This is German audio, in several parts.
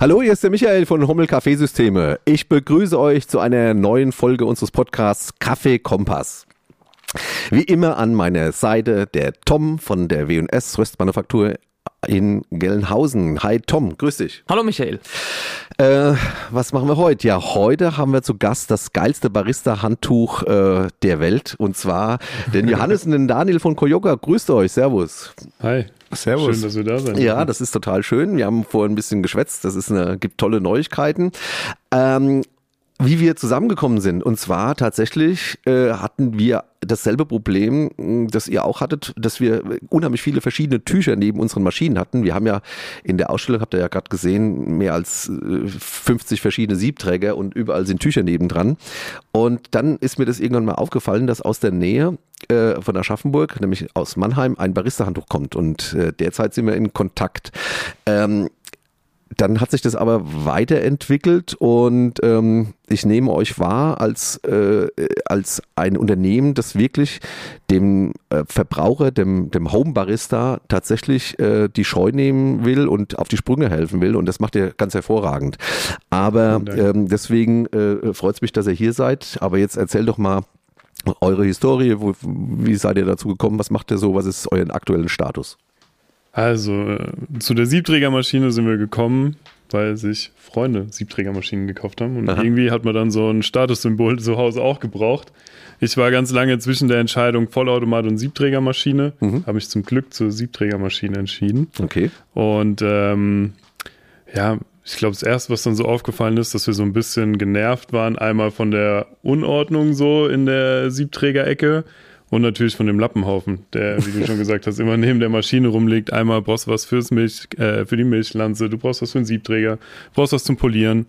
Hallo, hier ist der Michael von Hummel Kaffeesysteme. Ich begrüße euch zu einer neuen Folge unseres Podcasts Kaffee Kompass. Wie immer an meiner Seite der Tom von der W&S Röstmanufaktur in Gelnhausen. Hi Tom, grüß dich. Hallo Michael. Äh, was machen wir heute? Ja, heute haben wir zu Gast das geilste Barista-Handtuch äh, der Welt und zwar den Johannes und den Daniel von Koyoka. Grüßt euch, Servus. Hi. Servus. Schön, dass wir da sind. Ja, das ist total schön. Wir haben vorhin ein bisschen geschwätzt. Das ist eine, gibt tolle Neuigkeiten. Ähm, wie wir zusammengekommen sind. Und zwar tatsächlich äh, hatten wir dasselbe Problem, mh, das ihr auch hattet, dass wir unheimlich viele verschiedene Tücher neben unseren Maschinen hatten. Wir haben ja in der Ausstellung, habt ihr ja gerade gesehen, mehr als äh, 50 verschiedene Siebträger und überall sind Tücher nebendran. Und dann ist mir das irgendwann mal aufgefallen, dass aus der Nähe äh, von Aschaffenburg, nämlich aus Mannheim, ein Barista-Handtuch kommt. Und äh, derzeit sind wir in Kontakt. Ähm, dann hat sich das aber weiterentwickelt und ähm, ich nehme euch wahr als, äh, als ein Unternehmen, das wirklich dem äh, Verbraucher, dem, dem Home-Barista tatsächlich äh, die Scheu nehmen will und auf die Sprünge helfen will und das macht ihr ganz hervorragend. Aber ähm, deswegen äh, freut es mich, dass ihr hier seid. Aber jetzt erzähl doch mal eure Historie, wo, wie seid ihr dazu gekommen, was macht ihr so, was ist euer aktuellen Status? Also, äh, zu der Siebträgermaschine sind wir gekommen, weil sich Freunde Siebträgermaschinen gekauft haben. Und Aha. irgendwie hat man dann so ein Statussymbol zu Hause auch gebraucht. Ich war ganz lange zwischen der Entscheidung Vollautomat und Siebträgermaschine, Mhm. habe mich zum Glück zur Siebträgermaschine entschieden. Okay. Und ähm, ja, ich glaube, das erste, was dann so aufgefallen ist, dass wir so ein bisschen genervt waren, einmal von der Unordnung so in der Siebträgerecke und natürlich von dem Lappenhaufen, der, wie du schon gesagt hast, immer neben der Maschine rumliegt. Einmal brauchst du was fürs Milch, äh, für die Milchlanze, du brauchst was für den Siebträger, du brauchst was zum Polieren. Und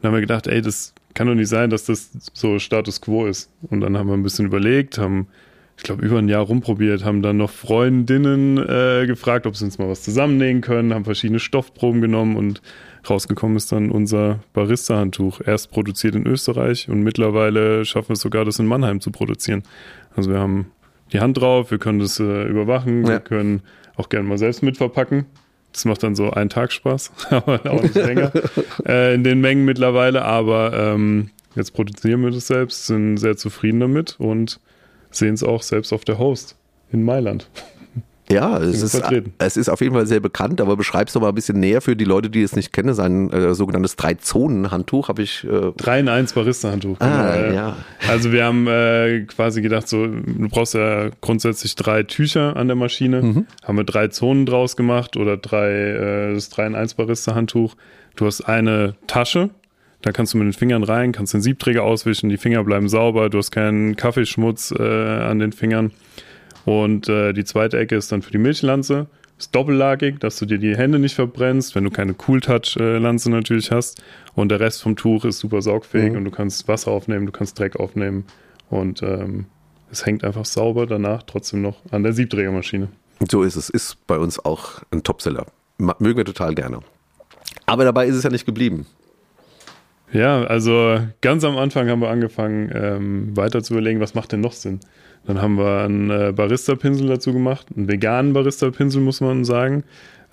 dann haben wir gedacht, ey, das kann doch nicht sein, dass das so Status quo ist. Und dann haben wir ein bisschen überlegt, haben ich glaube, über ein Jahr rumprobiert, haben dann noch Freundinnen äh, gefragt, ob sie uns mal was zusammennähen können, haben verschiedene Stoffproben genommen und rausgekommen ist dann unser Barista-Handtuch. Erst produziert in Österreich und mittlerweile schaffen wir es sogar, das in Mannheim zu produzieren. Also wir haben die Hand drauf, wir können das äh, überwachen, Ja. wir können auch gerne mal selbst mitverpacken. Das macht dann so einen Tag Spaß, aber auch nicht länger äh, in den Mengen mittlerweile. Aber ähm, jetzt produzieren wir das selbst, sind sehr zufrieden damit und sehen es auch selbst auf der Host in Mailand. Ja, es ist, vertreten. es ist auf jeden Fall sehr bekannt, aber beschreib's doch mal ein bisschen näher für die Leute, die es nicht kennen. Sein äh, sogenanntes Drei-Zonen-Handtuch habe ich. Äh, 3 in 1 Barista-Handtuch. Ah, Äh, ja. Also wir haben äh, quasi gedacht, so, du brauchst ja grundsätzlich drei Tücher an der Maschine. Mhm. Haben wir drei Zonen draus gemacht oder drei, äh, das 3 in 1 Barista-Handtuch. Du hast eine Tasche, da kannst du mit den Fingern rein, kannst den Siebträger auswischen, die Finger bleiben sauber, du hast keinen Kaffeeschmutz äh, an den Fingern. Und äh, die zweite Ecke ist dann für die Milchlanze. Ist doppellagig, dass du dir die Hände nicht verbrennst, wenn du keine Cool-Touch-Lanze natürlich hast. Und der Rest vom Tuch ist super saugfähig Mhm. und du kannst Wasser aufnehmen, du kannst Dreck aufnehmen. Und ähm, es hängt einfach sauber danach trotzdem noch an der Siebträgermaschine. so ist es. Ist bei uns auch ein Topseller. Mögen wir total gerne. Aber dabei ist es ja nicht geblieben. Ja, also ganz am Anfang haben wir angefangen, ähm, weiter zu überlegen, was macht denn noch Sinn. Dann haben wir einen äh, Barista-Pinsel dazu gemacht, einen veganen Barista-Pinsel, muss man sagen.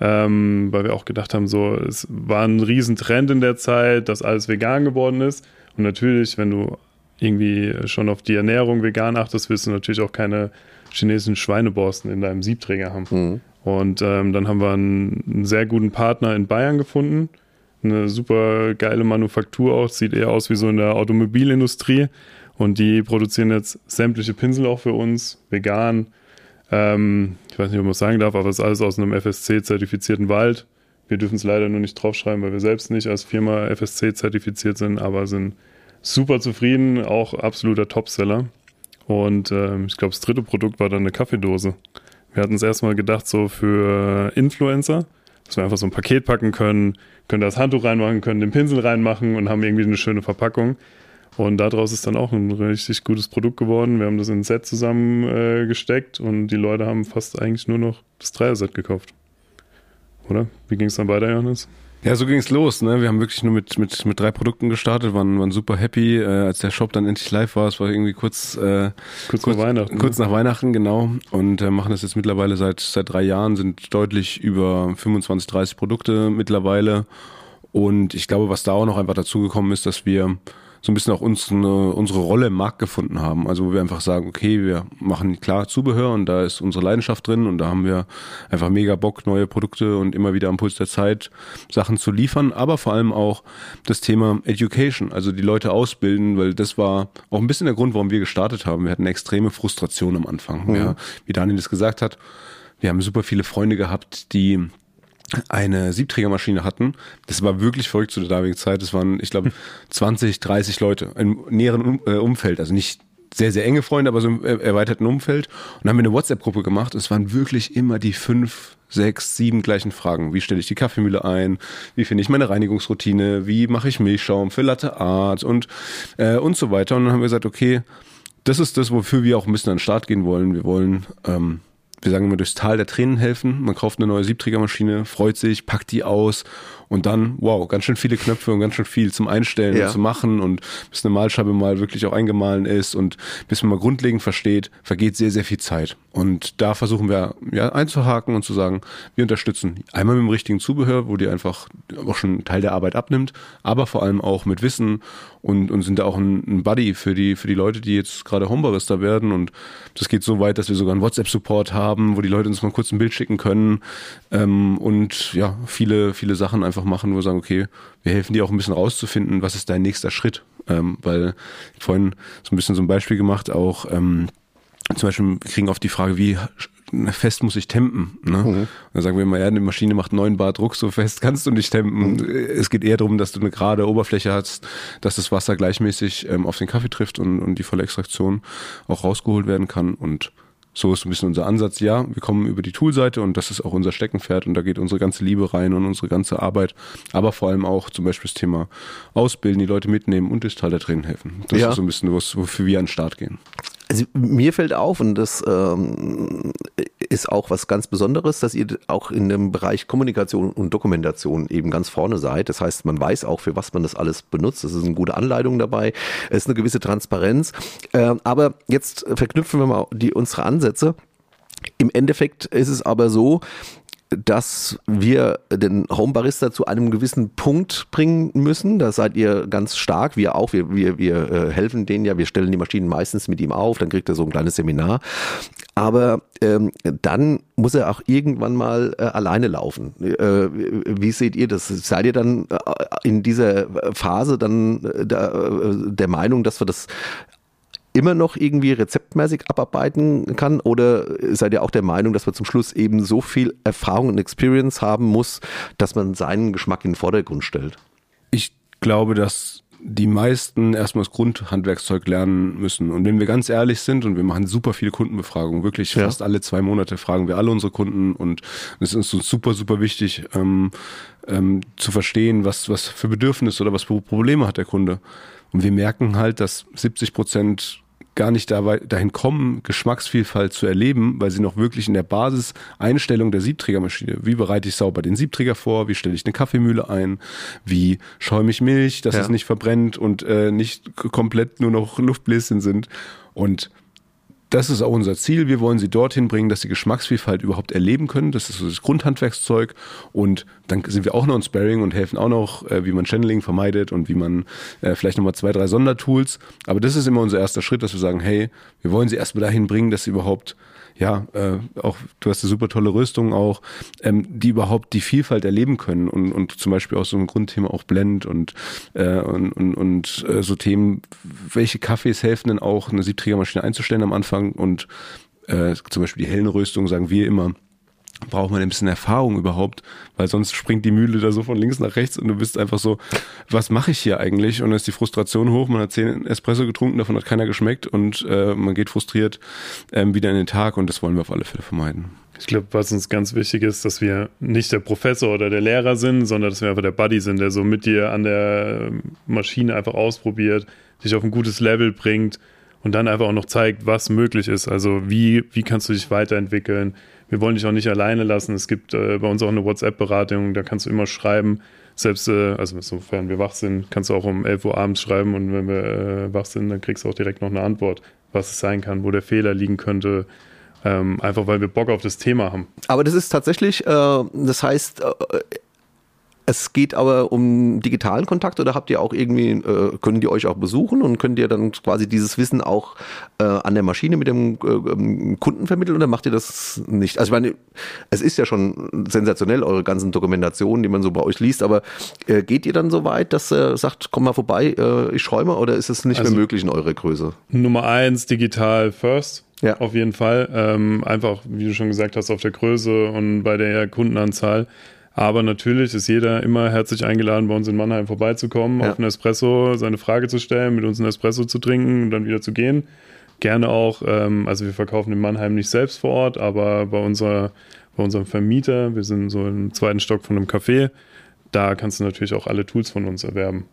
Ähm, weil wir auch gedacht haben, so, es war ein Riesentrend in der Zeit, dass alles vegan geworden ist. Und natürlich, wenn du irgendwie schon auf die Ernährung vegan achtest, willst du natürlich auch keine chinesischen Schweineborsten in deinem Siebträger haben. Mhm. Und ähm, dann haben wir einen, einen sehr guten Partner in Bayern gefunden. Eine super geile Manufaktur auch, sieht eher aus wie so in der Automobilindustrie. Und die produzieren jetzt sämtliche Pinsel auch für uns, vegan. Ähm, ich weiß nicht, ob man es sagen darf, aber es ist alles aus einem FSC-zertifizierten Wald. Wir dürfen es leider nur nicht draufschreiben, weil wir selbst nicht als Firma FSC-zertifiziert sind, aber sind super zufrieden, auch absoluter Topseller. Und ähm, ich glaube, das dritte Produkt war dann eine Kaffeedose. Wir hatten es erstmal gedacht, so für Influencer, dass wir einfach so ein Paket packen können, können das Handtuch reinmachen, können den Pinsel reinmachen und haben irgendwie eine schöne Verpackung. Und daraus ist dann auch ein richtig gutes Produkt geworden. Wir haben das in ein Set zusammengesteckt äh, gesteckt und die Leute haben fast eigentlich nur noch das Dreier-Set gekauft. Oder? Wie ging es dann weiter, Johannes? Ja, so ging es los. Ne? Wir haben wirklich nur mit, mit, mit drei Produkten gestartet, waren, waren super happy, äh, als der Shop dann endlich live war. Es war irgendwie kurz, äh, Kurz vor Weihnachten. Kurz nach Weihnachten, genau. Und äh, machen das jetzt mittlerweile seit, seit drei Jahren, sind deutlich über 25, 30 Produkte mittlerweile. Und ich glaube, was da auch noch einfach dazugekommen ist, dass wir so ein bisschen auch unsere, unsere Rolle im Markt gefunden haben. Also wo wir einfach sagen, okay, wir machen klar Zubehör und da ist unsere Leidenschaft drin und da haben wir einfach mega Bock, neue Produkte und immer wieder am Puls der Zeit Sachen zu liefern, aber vor allem auch das Thema Education, also die Leute ausbilden, weil das war auch ein bisschen der Grund, warum wir gestartet haben. Wir hatten eine extreme Frustration am Anfang. Mhm. Ja, wie Daniel es gesagt hat, wir haben super viele Freunde gehabt, die eine Siebträgermaschine hatten. Das war wirklich verrückt zu der damaligen Zeit. Das waren, ich glaube, 20, 30 Leute im näheren äh, Umfeld. Also nicht sehr, sehr enge Freunde, aber so im erweiterten Umfeld. Und dann haben wir eine WhatsApp-Gruppe gemacht. Es waren wirklich immer die fünf, sechs, sieben gleichen Fragen. Wie stelle ich die Kaffeemühle ein? Wie finde ich meine Reinigungsroutine? Wie mache ich Milchschaum für Latte Art? Und, äh, und so weiter. Und dann haben wir gesagt, okay, das ist das, wofür wir auch ein bisschen an den Start gehen wollen. Wir wollen ähm, wir sagen immer, durchs Tal der Tränen helfen. Man kauft eine neue Siebträgermaschine, freut sich, packt die aus und dann, wow, ganz schön viele Knöpfe und ganz schön viel zum Einstellen ja. und zu machen und bis eine Malscheibe mal wirklich auch eingemahlen ist und bis man mal grundlegend versteht, vergeht sehr, sehr viel Zeit. Und da versuchen wir ja einzuhaken und zu sagen, wir unterstützen einmal mit dem richtigen Zubehör, wo die einfach auch schon einen Teil der Arbeit abnimmt, aber vor allem auch mit Wissen und, und sind da auch ein, ein Buddy für die, für die Leute, die jetzt gerade Homebarista werden. Und das geht so weit, dass wir sogar einen WhatsApp-Support haben, wo die Leute uns mal kurz ein Bild schicken können ähm, und ja, viele, viele Sachen einfach machen, wo wir sagen, okay, wir helfen dir auch ein bisschen rauszufinden, was ist dein nächster Schritt. Ähm, weil vorhin so ein bisschen so ein Beispiel gemacht, auch ähm, zum Beispiel wir kriegen oft die Frage, wie fest muss ich tempen. Ne? Mhm. Dann sagen wir immer, ja, die Maschine macht 9 Bar Druck, so fest kannst du nicht tempen. Mhm. Es geht eher darum, dass du eine gerade Oberfläche hast, dass das Wasser gleichmäßig ähm, auf den Kaffee trifft und, und die volle Extraktion auch rausgeholt werden kann. Und so ist ein bisschen unser Ansatz. Ja, wir kommen über die Toolseite und das ist auch unser Steckenpferd und da geht unsere ganze Liebe rein und unsere ganze Arbeit, aber vor allem auch zum Beispiel das Thema Ausbilden, die Leute mitnehmen und das Teil der Tränen helfen. Das ja. ist so ein bisschen, wofür wir an den Start gehen. Also mir fällt auf, und das ähm, ist auch was ganz Besonderes, dass ihr auch in dem Bereich Kommunikation und Dokumentation eben ganz vorne seid. Das heißt, man weiß auch, für was man das alles benutzt. Es ist eine gute Anleitung dabei. Es ist eine gewisse Transparenz. Äh, aber jetzt verknüpfen wir mal die, unsere Ansätze. Im Endeffekt ist es aber so, dass wir den Home Barista zu einem gewissen Punkt bringen müssen. Da seid ihr ganz stark, wir auch. Wir, wir, wir äh, helfen denen ja, wir stellen die Maschinen meistens mit ihm auf, dann kriegt er so ein kleines Seminar. Aber ähm, dann muss er auch irgendwann mal äh, alleine laufen. Äh, wie seht ihr das? Seid ihr dann äh, in dieser Phase dann äh, der, der Meinung, dass wir das immer noch irgendwie rezeptmäßig abarbeiten kann? Oder seid ihr auch der Meinung, dass man zum Schluss eben so viel Erfahrung und Experience haben muss, dass man seinen Geschmack in den Vordergrund stellt? Ich glaube, dass die meisten erstmal das Grundhandwerkszeug lernen müssen. Und wenn wir ganz ehrlich sind und wir machen super viele Kundenbefragungen, wirklich ja. fast alle zwei Monate fragen wir alle unsere Kunden und es ist uns super, super wichtig ähm, ähm, zu verstehen, was, was für Bedürfnisse oder was für Probleme hat der Kunde. Und wir merken halt, dass 70 Prozent gar nicht dahin kommen, Geschmacksvielfalt zu erleben, weil sie noch wirklich in der Basiseinstellung der Siebträgermaschine, wie bereite ich sauber den Siebträger vor, wie stelle ich eine Kaffeemühle ein, wie schäume ich Milch, dass ja. es nicht verbrennt und äh, nicht komplett nur noch Luftbläschen sind. Und das ist auch unser Ziel. Wir wollen sie dorthin bringen, dass sie Geschmacksvielfalt überhaupt erleben können. Das ist das Grundhandwerkszeug. Und dann sind wir auch noch ein Sparring und helfen auch noch, äh, wie man Channeling vermeidet und wie man äh, vielleicht nochmal zwei, drei Sondertools. Aber das ist immer unser erster Schritt, dass wir sagen, hey, wir wollen sie erstmal dahin bringen, dass sie überhaupt ja, äh, auch du hast eine super tolle Rüstung auch, ähm, die überhaupt die Vielfalt erleben können und, und zum Beispiel auch so ein Grundthema auch Blend und, äh, und, und, und äh, so Themen, welche Kaffees helfen denn auch, eine Siebträgermaschine einzustellen am Anfang und äh, zum Beispiel die hellen Röstung sagen wir immer, braucht man ein bisschen Erfahrung überhaupt, weil sonst springt die Mühle da so von links nach rechts und du bist einfach so, was mache ich hier eigentlich? Und dann ist die Frustration hoch, man hat zehn Espresso getrunken, davon hat keiner geschmeckt und äh, man geht frustriert ähm, wieder in den Tag und das wollen wir auf alle Fälle vermeiden. Ich glaube, was uns ganz wichtig ist, dass wir nicht der Professor oder der Lehrer sind, sondern dass wir einfach der Buddy sind, der so mit dir an der Maschine einfach ausprobiert, dich auf ein gutes Level bringt und dann einfach auch noch zeigt, was möglich ist. Also wie, wie kannst du dich weiterentwickeln, wir wollen dich auch nicht alleine lassen. Es gibt äh, bei uns auch eine WhatsApp-Beratung, da kannst du immer schreiben. Selbst, äh, also sofern wir wach sind, kannst du auch um 11 Uhr abends schreiben und wenn wir äh, wach sind, dann kriegst du auch direkt noch eine Antwort, was es sein kann, wo der Fehler liegen könnte. Ähm, einfach weil wir Bock auf das Thema haben. Aber das ist tatsächlich, äh, das heißt, äh, Es geht aber um digitalen Kontakt oder habt ihr auch irgendwie, äh, können die euch auch besuchen und könnt ihr dann quasi dieses Wissen auch äh, an der Maschine mit dem äh, ähm, Kunden vermitteln oder macht ihr das nicht? Also ich meine, es ist ja schon sensationell, eure ganzen Dokumentationen, die man so bei euch liest, aber äh, geht ihr dann so weit, dass ihr sagt, komm mal vorbei, äh, ich schäume oder ist es nicht also, mehr möglich in eurer Größe? Nummer eins, digital first. Ja. Auf jeden Fall. Ähm, einfach, wie du schon gesagt hast, auf der Größe und bei der Kundenanzahl. Aber natürlich ist jeder immer herzlich eingeladen, bei uns in Mannheim vorbeizukommen, ja. auf einen Espresso seine Frage zu stellen, mit uns einen Espresso zu trinken und dann wieder zu gehen. Gerne auch, ähm, also wir verkaufen in Mannheim nicht selbst vor Ort, aber bei, unserer, bei unserem Vermieter, wir sind so im zweiten Stock von einem Café, da kannst du natürlich auch alle Tools von uns erwerben.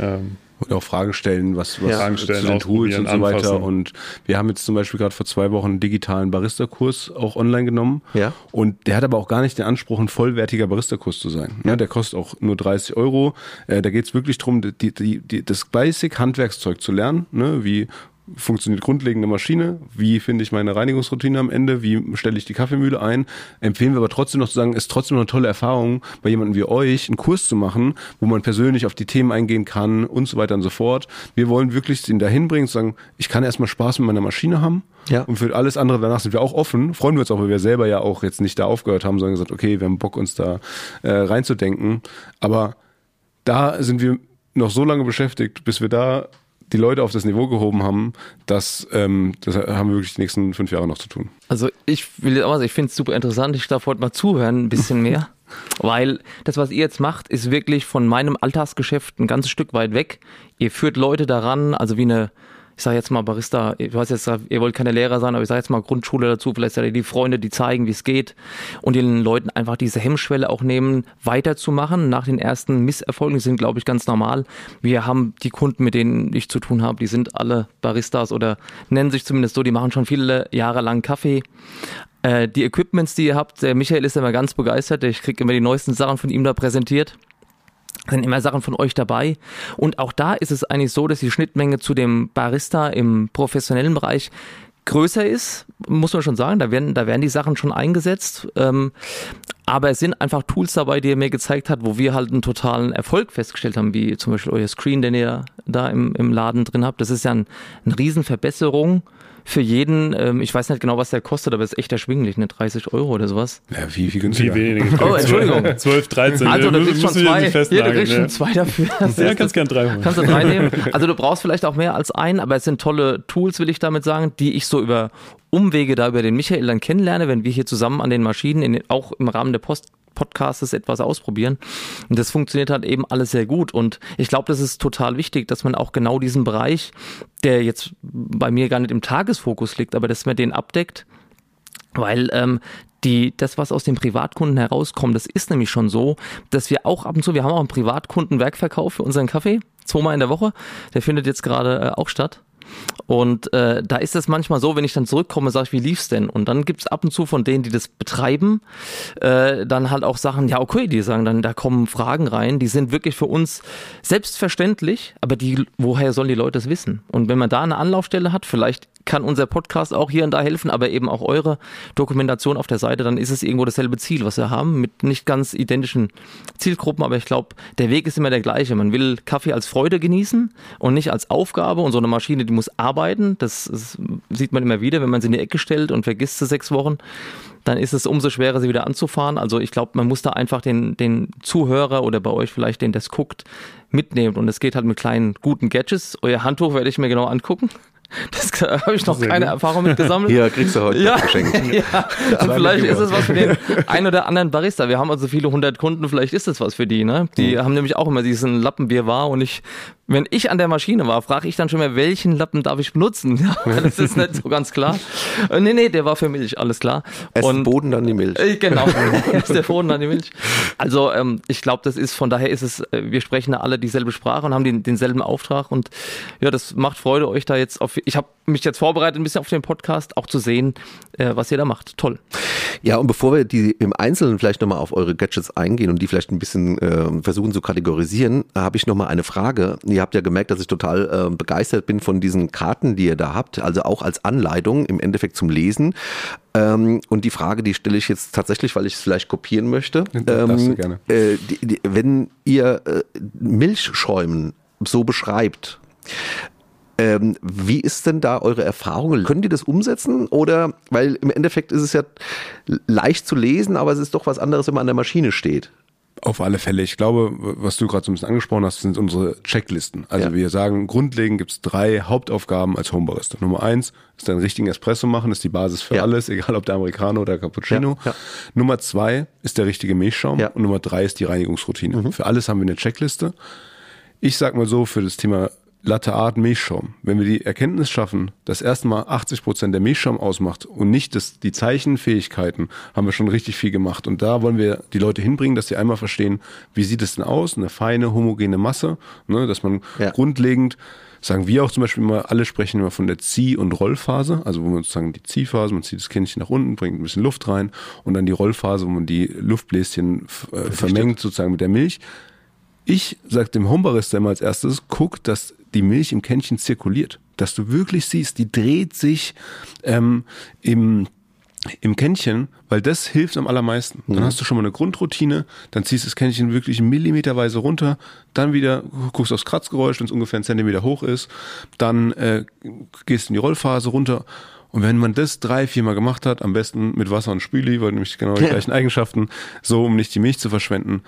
Ähm, und auch Fragen stellen, was, was ja. Zu den Tools und so weiter. Anfassen. Und wir haben jetzt zum Beispiel gerade vor zwei Wochen einen digitalen Barista-Kurs auch online genommen. Ja. Und der hat aber auch gar nicht den Anspruch, ein vollwertiger Barista-Kurs zu sein. Ja, der kostet auch nur 30 Euro. Äh, da geht es wirklich darum, die, die, die, das Basic-Handwerkszeug zu lernen, ne? wie funktioniert grundlegende Maschine, wie finde ich meine Reinigungsroutine am Ende, wie stelle ich die Kaffeemühle ein. Empfehlen wir aber trotzdem noch zu sagen, ist trotzdem noch eine tolle Erfahrung, bei jemandem wie euch einen Kurs zu machen, wo man persönlich auf die Themen eingehen kann und so weiter und so fort. Wir wollen wirklich ihn dahin bringen, zu sagen, ich kann erstmal Spaß mit meiner Maschine haben ja. und für alles andere danach sind wir auch offen. Freuen wir uns auch, weil wir selber ja auch jetzt nicht da aufgehört haben, sondern gesagt, okay, wir haben Bock, uns da äh, reinzudenken. Aber da sind wir noch so lange beschäftigt, bis wir da die Leute auf das Niveau gehoben haben, das, ähm, das haben wir wirklich die nächsten fünf Jahre noch zu tun. Also ich will auch sagen, ich finde es super interessant. Ich darf heute mal zuhören, ein bisschen mehr. Weil das, was ihr jetzt macht, ist wirklich von meinem Alltagsgeschäft ein ganzes Stück weit weg. Ihr führt Leute daran, also wie eine ich sage jetzt mal Barista, ich weiß jetzt, ihr wollt keine Lehrer sein, aber ich sage jetzt mal Grundschule dazu, vielleicht seid ihr die Freunde, die zeigen, wie es geht. Und den Leuten einfach diese Hemmschwelle auch nehmen, weiterzumachen. Nach den ersten Misserfolgen, die sind, glaube ich, ganz normal. Wir haben die Kunden, mit denen ich zu tun habe, die sind alle Baristas oder nennen sich zumindest so, die machen schon viele Jahre lang Kaffee. Äh, die Equipments, die ihr habt, der Michael ist immer ganz begeistert, ich kriege immer die neuesten Sachen von ihm da präsentiert sind immer Sachen von euch dabei. Und auch da ist es eigentlich so, dass die Schnittmenge zu dem Barista im professionellen Bereich größer ist, muss man schon sagen. Da werden, da werden die Sachen schon eingesetzt. Ähm, aber es sind einfach Tools dabei, die er mir gezeigt hat, wo wir halt einen totalen Erfolg festgestellt haben, wie zum Beispiel euer Screen, den ihr da im, im Laden drin habt. Das ist ja ein, eine Riesenverbesserung für jeden, ähm, ich weiß nicht genau, was der kostet, aber es ist echt erschwinglich, ne? 30 Euro oder sowas. Ja, wie, wie günstiger. Wie wenig. Oh, Entschuldigung. 12, 13. Also, du kriegst schon zwei. Ja, du kriegst schon zwei dafür. Ja, kannst gern drei holen. Kannst du drei nehmen. Also, du brauchst vielleicht auch mehr als einen, aber es sind tolle Tools, will ich damit sagen, die ich so über Umwege da über den Michael dann kennenlerne, wenn wir hier zusammen an den Maschinen, in den, auch im Rahmen der Post Podcasts etwas ausprobieren. Und das funktioniert halt eben alles sehr gut. Und ich glaube, das ist total wichtig, dass man auch genau diesen Bereich, der jetzt bei mir gar nicht im Tagesfokus liegt, aber dass man den abdeckt. Weil ähm, die, das, was aus den Privatkunden herauskommt, das ist nämlich schon so, dass wir auch ab und zu, wir haben auch einen Privatkundenwerkverkauf für unseren Kaffee, zweimal in der Woche. Der findet jetzt gerade äh, auch statt. Und äh, da ist es manchmal so, wenn ich dann zurückkomme, sage ich, wie lief's denn? Und dann gibt's ab und zu von denen, die das betreiben, äh, dann halt auch Sachen, ja okay, die sagen dann, da kommen Fragen rein, die sind wirklich für uns selbstverständlich, aber die, woher sollen die Leute das wissen? Und wenn man da eine Anlaufstelle hat, vielleicht kann unser Podcast auch hier und da helfen, aber eben auch eure Dokumentation auf der Seite, dann ist es irgendwo dasselbe Ziel, was wir haben, mit nicht ganz identischen Zielgruppen, aber ich glaube, der Weg ist immer der gleiche. Man will Kaffee als Freude genießen und nicht als Aufgabe und so eine Maschine, die muss arbeiten. Das, das sieht man immer wieder, wenn man sie in die Ecke stellt und vergisst sie sechs Wochen dann ist es umso schwerer, sie wieder anzufahren. Also ich glaube, man muss da einfach den, den Zuhörer oder bei euch vielleicht den, das guckt, mitnehmen. Und es geht halt mit kleinen, guten Gadgets. Euer Handtuch werde ich mir genau angucken. Das habe ich noch keine Erfahrung mit gesammelt. Hier kriegst du heute ja, geschenkt. ja. Und vielleicht ist es was für den ein oder anderen Barista. Wir haben also viele hundert Kunden, vielleicht ist es was für die. Ne? Die mhm. haben nämlich auch immer diesen Lappen, Bier war und ich wenn ich an der Maschine war, frage ich dann schon mal, welchen Lappen darf ich benutzen? Ja, das ist nicht so ganz klar. Äh, nee, nee, der war für Milch, alles klar. Und, Boden dann die Milch. Äh, genau, ist der Boden dann die Milch. Also ähm, ich glaube, das ist, von daher ist es, äh, wir sprechen alle dieselbe Sprache und haben den, denselben Auftrag und ja, das macht Freude, euch da jetzt auf, ich habe mich jetzt vorbereitet, ein bisschen auf den Podcast, auch zu sehen, äh, was ihr da macht. Toll. Ja, und bevor wir die im Einzelnen vielleicht nochmal auf eure Gadgets eingehen und die vielleicht ein bisschen äh, versuchen zu kategorisieren, habe ich nochmal eine Frage. Ihr habt ja gemerkt, dass ich total äh, begeistert bin von diesen Karten, die ihr da habt, also auch als Anleitung im Endeffekt zum Lesen. Ähm, und die Frage, die stelle ich jetzt tatsächlich, weil ich es vielleicht kopieren möchte. darfst du Ähm, gerne. Äh, die, die, wenn ihr äh, Milchschäumen so beschreibt, ähm, wie ist denn da eure Erfahrung? Können die das umsetzen? Oder, weil im Endeffekt ist es ja leicht zu lesen, aber es ist doch was anderes, wenn man an der Maschine steht. Auf alle Fälle. Ich glaube, was du gerade so ein bisschen angesprochen hast, sind unsere Checklisten. Also Ja. wir sagen, grundlegend gibt es drei Hauptaufgaben als Homebarista. Nummer eins ist einen richtigen Espresso machen, ist die Basis für Ja. alles, egal ob der Americano oder Cappuccino. Ja. Nummer zwei ist der richtige Milchschaum. Mhm. und Nummer drei ist die Reinigungsroutine. Für alles haben wir eine Checkliste. Ich sag mal so, für das Thema Latte Art Milchschaum, wenn wir die Erkenntnis schaffen, dass erstmal 80 Prozent der Milchschaum ausmacht und nicht das, die Zeichenfähigkeiten, haben wir schon richtig viel gemacht. Und da wollen wir die Leute hinbringen, dass sie einmal verstehen, wie sieht es denn aus, eine feine, homogene Masse, ne, dass man Ja. grundlegend sagen wir auch zum Beispiel immer, alle sprechen immer von der Zieh- und Rollphase, also wo man sozusagen die Ziehphase, man zieht das Kännchen nach unten, bringt ein bisschen Luft rein und dann die Rollphase, wo man die Luftbläschen äh, vermengt sozusagen mit der Milch. Ich sag dem Homebarista immer als erstes, guck, dass die Milch im Kännchen zirkuliert. Dass du wirklich siehst, die dreht sich ähm, im, im Kännchen, weil das hilft am allermeisten. Dann hast du schon mal eine Grundroutine, dann ziehst du das Kännchen wirklich millimeterweise runter, dann wieder guckst aufs Kratzgeräusch, wenn es ungefähr einen Zentimeter hoch ist, dann äh, gehst in die Rollphase runter. Und wenn man das drei, viermal gemacht hat, am besten mit Wasser und Spüli, weil nämlich genau die gleichen Eigenschaften, so um nicht die Milch zu verschwenden,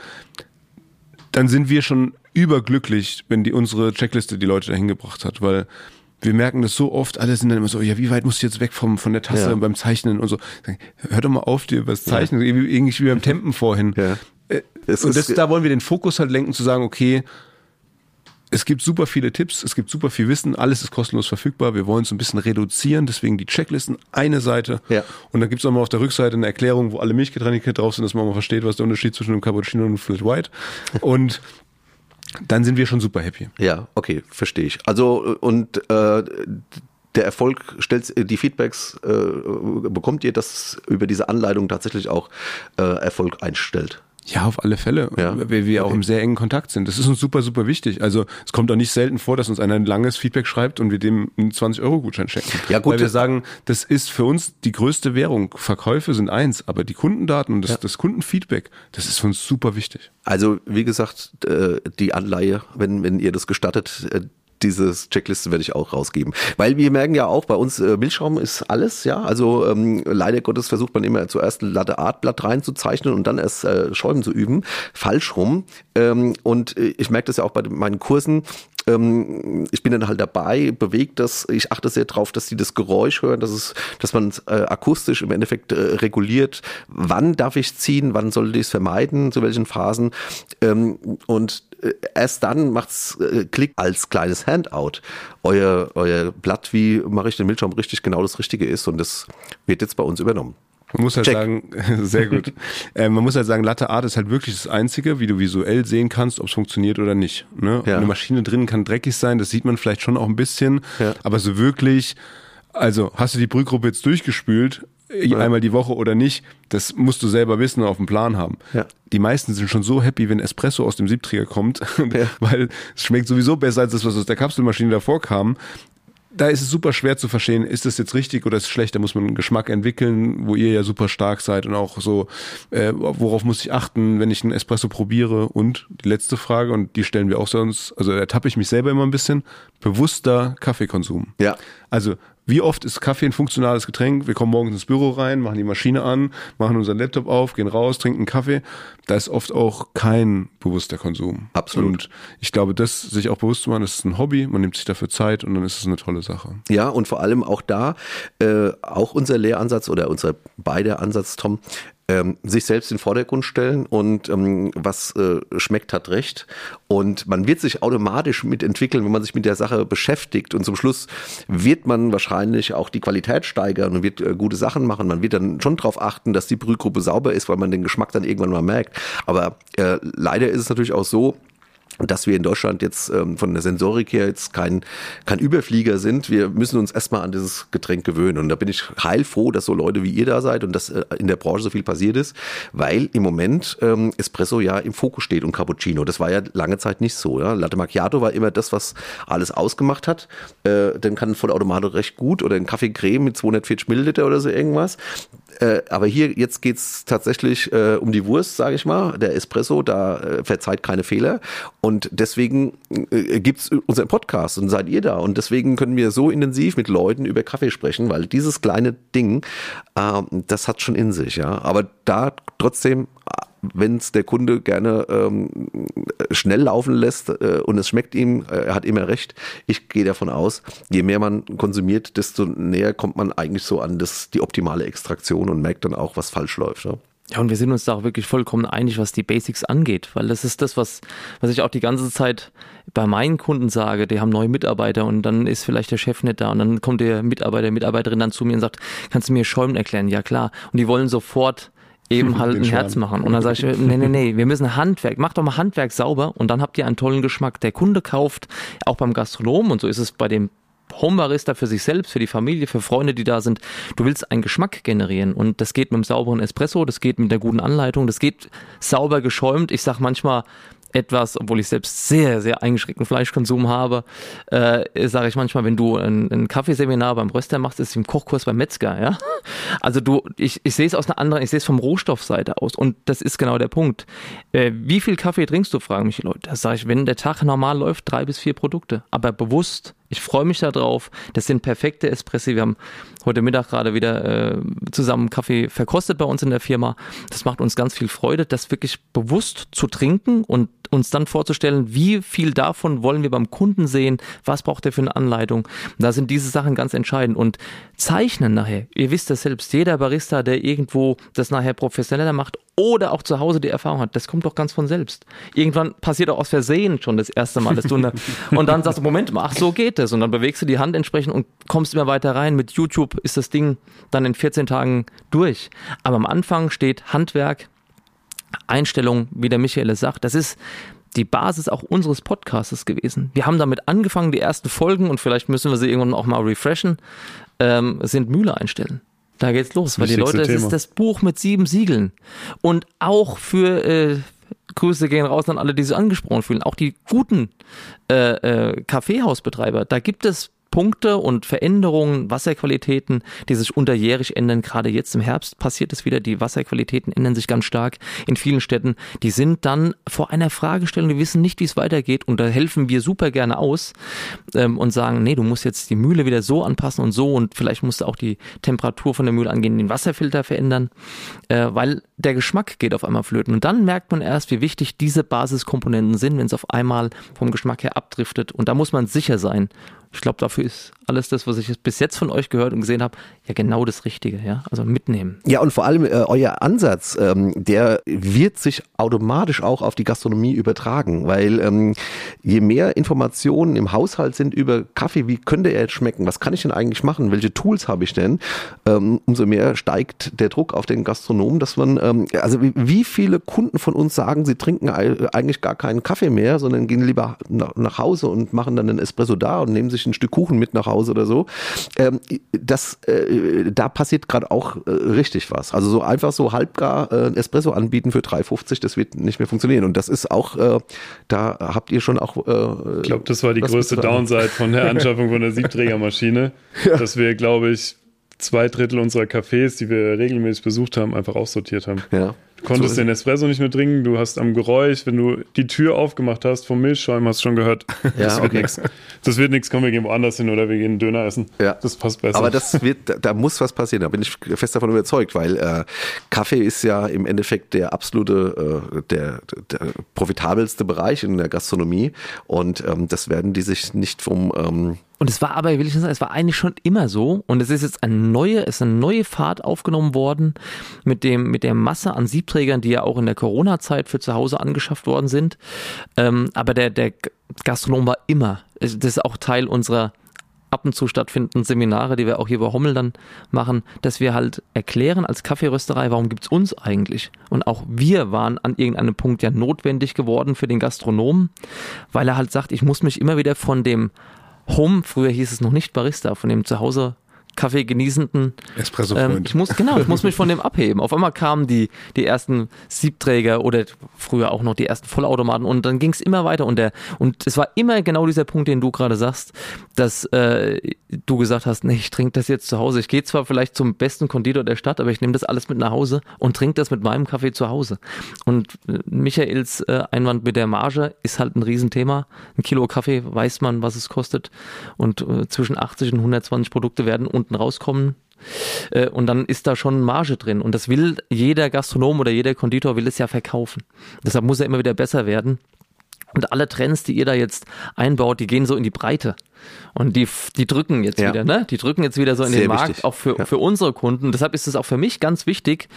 dann sind wir schon überglücklich, wenn die unsere Checkliste die Leute dahin gebracht hat, weil wir merken das so oft, alle sind dann immer so, ja, wie weit musst du jetzt weg vom, von der Tasse Ja. beim Zeichnen und so. Hör doch mal auf, dir das Zeichnen, irgendwie irgendwie wie beim Tempen vorhin. Ja. Äh, und das, da wollen wir den Fokus halt lenken, zu sagen, okay, es gibt super viele Tipps, es gibt super viel Wissen, alles ist kostenlos verfügbar. Wir wollen es ein bisschen reduzieren, deswegen die Checklisten, eine Seite. Ja. Und dann gibt es auch mal auf der Rückseite eine Erklärung, wo alle Milchgetränke drauf sind, dass man mal versteht, was der Unterschied zwischen einem Cappuccino und einem Flat White. Und dann sind wir schon super happy. Ja, okay, verstehe ich. Also und äh, der Erfolg stellt die Feedbacks äh, bekommt ihr, dass über diese Anleitung tatsächlich auch äh, Erfolg einstellt. Ja, auf alle Fälle. Ja. Weil wir auch im sehr engen Kontakt sind. Das ist uns super, super wichtig. Also es kommt auch nicht selten vor, dass uns einer ein langes Feedback schreibt und wir dem einen 20-Euro-Gutschein schenken. Ja, gut. Weil wir sagen, das ist für uns die größte Währung. Verkäufe sind eins, aber die Kundendaten und das, das Kundenfeedback, das ist für uns super wichtig. Also wie gesagt, äh, die Anleihe, wenn, wenn ihr das gestattet, äh, dieses Checkliste werde ich auch rausgeben. Weil wir merken ja auch, bei uns äh, Milchschaum ist alles, ja. Also ähm, leider Gottes versucht man immer zuerst ein Latte Artblatt reinzuzeichnen und dann erst äh, Schäumen zu üben. Falsch rum. Ähm, und äh, ich merke das ja auch bei meinen Kursen. Ähm, ich bin dann halt dabei, bewegt das. Ich achte sehr drauf, dass die das Geräusch hören, dass es, dass man äh, akustisch im Endeffekt äh, reguliert. Wann darf ich ziehen? Wann sollte ich es vermeiden? Zu welchen Phasen? Ähm, und erst dann macht's äh, Klick als kleines Handout. Euer, euer Blatt, wie mache ich den Milchschaum richtig, genau das Richtige ist. Und das wird jetzt bei uns übernommen. Man muss halt Check. sagen, sehr gut. äh, man muss halt sagen, Latte Art ist halt wirklich das Einzige, wie du visuell sehen kannst, ob es funktioniert oder nicht. Ne? Ja. Eine Maschine drin kann dreckig sein, das sieht man vielleicht schon auch ein bisschen, Ja. aber so wirklich, also hast du die Brühgruppe jetzt durchgespült, äh, einmal die Woche oder nicht, das musst du selber wissen und auf dem Plan haben. Ja. Die meisten sind schon so happy, wenn Espresso aus dem Siebträger kommt, weil es schmeckt sowieso besser als das, was aus der Kapselmaschine davor kam da ist es super schwer zu verstehen, ist das jetzt richtig oder ist es schlecht, da muss man einen Geschmack entwickeln, wo ihr ja super stark seid und auch so, äh, worauf muss ich achten, wenn ich einen Espresso probiere und die letzte Frage und die stellen wir auch sonst, also ertappe ich mich selber immer ein bisschen, bewusster Kaffeekonsum. Ja. Also wie oft ist Kaffee ein funktionales Getränk? Wir kommen morgens ins Büro rein, machen die Maschine an, machen unseren Laptop auf, gehen raus, trinken Kaffee. Da ist oft auch kein bewusster Konsum. Absolut. Und ich glaube, das sich auch bewusst zu machen, das ist ein Hobby, man nimmt sich dafür Zeit und dann ist es eine tolle Sache. Ja, und vor allem auch da, äh, auch unser Lehransatz oder unser beider Ansatz, Tom, ähm, sich selbst in den Vordergrund stellen und ähm, was äh, schmeckt, hat recht. Und man wird sich automatisch mitentwickeln, wenn man sich mit der Sache beschäftigt. Und zum Schluss wird man wahrscheinlich auch die Qualität steigern und wird äh, gute Sachen machen. Man wird dann schon darauf achten, dass die Brühgruppe sauber ist, weil man den Geschmack dann irgendwann mal merkt. Aber äh, leider ist es natürlich auch so, dass wir in Deutschland jetzt ähm, von der Sensorik her jetzt kein, kein Überflieger sind. Wir müssen uns erstmal an dieses Getränk gewöhnen. Und da bin ich heilfroh, dass so Leute wie ihr da seid und dass äh, in der Branche so viel passiert ist, weil im Moment ähm, Espresso ja im Fokus steht und Cappuccino. Das war ja lange Zeit nicht so. Ja? Latte Macchiato war immer das, was alles ausgemacht hat. Äh, dann kann ein Vollautomat recht gut oder ein Kaffee Creme mit 240 Milliliter oder so irgendwas. Äh, aber hier, jetzt geht's tatsächlich äh, um die Wurst, sage ich mal. Der Espresso, da äh, verzeiht keine Fehler. Und deswegen äh, gibt's unseren Podcast und seid ihr da. Und deswegen können wir so intensiv mit Leuten über Kaffee sprechen, weil dieses kleine Ding, äh, das hat schon in sich, ja. Aber da trotzdem wenn es der Kunde gerne ähm, schnell laufen lässt äh, und es schmeckt ihm, äh, er hat immer recht. Ich gehe davon aus, je mehr man konsumiert, desto näher kommt man eigentlich so an das, die optimale Extraktion und merkt dann auch, was falsch läuft. Ja? Ja, und wir sind uns da auch wirklich vollkommen einig, was die Basics angeht, weil das ist das, was, was ich auch die ganze Zeit bei meinen Kunden sage, die haben neue Mitarbeiter und dann ist vielleicht der Chef nicht da und dann kommt der Mitarbeiter, Mitarbeiterin dann zu mir und sagt, kannst du mir Schäumen erklären? Ja, klar. Und die wollen sofort eben halt ein Herz machen. Und dann sage ich, nee, nee, nee, wir müssen Handwerk, mach doch mal Handwerk sauber und dann habt ihr einen tollen Geschmack. Der Kunde kauft auch beim Gastronomen und so ist es bei dem Homebarista für sich selbst, für die Familie, für Freunde, die da sind. Du willst einen Geschmack generieren und das geht mit einem sauberen Espresso, das geht mit der guten Anleitung, das geht sauber geschäumt. Ich sag manchmal, etwas, obwohl ich selbst sehr, sehr eingeschränkten Fleischkonsum habe, äh, sage ich manchmal, wenn du ein, ein Kaffeeseminar beim Röster machst, ist es im Kochkurs beim Metzger, ja. Also du, ich, ich sehe es aus einer anderen, ich sehe es vom Rohstoffseite aus und das ist genau der Punkt. Äh, wie viel Kaffee trinkst du, fragen mich die Leute. Da sage ich, wenn der Tag normal läuft, drei bis vier Produkte, aber bewusst ich freue mich darauf. Das sind perfekte Espressi. Wir haben heute Mittag gerade wieder äh, zusammen Kaffee verkostet bei uns in der Firma. Das macht uns ganz viel Freude, das wirklich bewusst zu trinken und uns dann vorzustellen, wie viel davon wollen wir beim Kunden sehen, was braucht er für eine Anleitung. Da sind diese Sachen ganz entscheidend. Und zeichnen nachher, ihr wisst das selbst, jeder Barista, der irgendwo das nachher professioneller macht oder auch zu Hause die Erfahrung hat, das kommt doch ganz von selbst. Irgendwann passiert auch aus Versehen schon das erste Mal, dass du und dann sagst du, Moment mal, ach so geht es. Und dann bewegst du die Hand entsprechend und kommst immer weiter rein. Mit YouTube ist das Ding dann in 14 Tagen durch. Aber am Anfang steht Handwerk, Einstellung, wie der Michael es sagt. Das ist die Basis auch unseres Podcasts gewesen. Wir haben damit angefangen, die ersten Folgen, und vielleicht müssen wir sie irgendwann auch mal refreshen, ähm, sind Mühle einstellen. Da geht's los, weil die Leute, es ist das Buch mit sieben Siegeln. Und auch für äh, Grüße gehen raus an alle, die sich angesprochen fühlen, auch die guten äh, äh, Kaffeehausbetreiber. Da gibt es Punkte und Veränderungen, Wasserqualitäten, die sich unterjährig ändern. Gerade jetzt im Herbst passiert es wieder. Die Wasserqualitäten ändern sich ganz stark in vielen Städten. Die sind dann vor einer Fragestellung, die wissen nicht, wie es weitergeht. Und da helfen wir super gerne aus ähm, und sagen, nee, du musst jetzt die Mühle wieder so anpassen und so und vielleicht musst du auch die Temperatur von der Mühle angehen, den Wasserfilter verändern, äh, weil der Geschmack geht auf einmal flöten. Und dann merkt man erst, wie wichtig diese Basiskomponenten sind, wenn es auf einmal vom Geschmack her abdriftet. Und da muss man sicher sein. Ich glaube, dafür ist alles das, was ich bis jetzt von euch gehört und gesehen habe, ja genau das Richtige, ja. Also mitnehmen. Ja, und vor allem äh, euer Ansatz, ähm, der wird sich automatisch auch auf die Gastronomie übertragen, weil ähm, je mehr Informationen im Haushalt sind über Kaffee, wie könnte er jetzt schmecken, was kann ich denn eigentlich machen, welche Tools habe ich denn, ähm, umso mehr steigt der Druck auf den Gastronomen, dass man, ähm, also wie, wie, viele Kunden von uns sagen, sie trinken eigentlich gar keinen Kaffee mehr, sondern gehen lieber nach, nach Hause und machen dann einen Espresso da und nehmen sich ein Stück Kuchen mit nach Hause Hause oder so. Ähm, das, äh, da passiert gerade auch äh, richtig was. Also so einfach so halbgar äh, Espresso anbieten für 3,50, das wird nicht mehr funktionieren. Und das ist auch, äh, da habt ihr schon auch. Äh, ich glaube, das war die größte Downside von der Anschaffung von der Siebträgermaschine, ja. dass wir, glaube ich, zwei Drittel unserer Cafés, die wir regelmäßig besucht haben, einfach aussortiert haben. Ja. Du konntest so den Espresso nicht mehr trinken, du hast am Geräusch, wenn du die Tür aufgemacht hast vom Milchschäumen, hast du schon gehört, ja, das wird okay. nichts. Das wird nichts, komm, wir gehen woanders hin oder wir gehen Döner essen. Ja. Das passt besser. Aber das wird, da muss was passieren, da bin ich fest davon überzeugt, weil äh, Kaffee ist ja im Endeffekt der absolute, äh, der, der profitabelste Bereich in der Gastronomie und ähm, das werden die sich nicht vom ähm, und es war aber, will ich sagen, es war eigentlich schon immer so. Und es ist jetzt eine neue, es ist eine neue Fahrt aufgenommen worden mit dem, mit der Masse an Siebträgern, die ja auch in der Corona-Zeit für zu Hause angeschafft worden sind. Ähm, aber der, der Gastronom war immer, das ist auch Teil unserer ab und zu stattfindenden Seminare, die wir auch hier bei Hommel dann machen, dass wir halt erklären als Kaffeerösterei, warum gibt's uns eigentlich? Und auch wir waren an irgendeinem Punkt ja notwendig geworden für den Gastronomen, weil er halt sagt, ich muss mich immer wieder von dem Home, früher hieß es noch nicht Barista, von dem Zuhause Kaffee genießenden. Espresso-Freund. Ähm, ich muss, genau, ich muss mich von dem abheben. Auf einmal kamen die, die ersten Siebträger oder früher auch noch die ersten Vollautomaten und dann ging es immer weiter und der, und es war immer genau dieser Punkt, den du gerade sagst, dass äh, du gesagt hast, nee, ich trinke das jetzt zu Hause. Ich gehe zwar vielleicht zum besten Konditor der Stadt, aber ich nehme das alles mit nach Hause und trinke das mit meinem Kaffee zu Hause. Und äh, Michaels äh, Einwand mit der Marge ist halt ein Riesenthema. Ein Kilo Kaffee weiß man, was es kostet und äh, zwischen 80 und 120 Produkte werden unten rauskommen. Äh, Und dann ist da schon Marge drin. Und das will jeder Gastronom oder jeder Konditor will es ja verkaufen. Deshalb muss er immer wieder besser werden. Und alle Trends, die ihr da jetzt einbaut, die gehen so in die Breite. Und die, die drücken jetzt Ja. wieder, ne? Die drücken jetzt wieder so in Sehr den Markt, wichtig. auch für, Ja. für unsere Kunden. Deshalb ist es auch für mich ganz wichtig,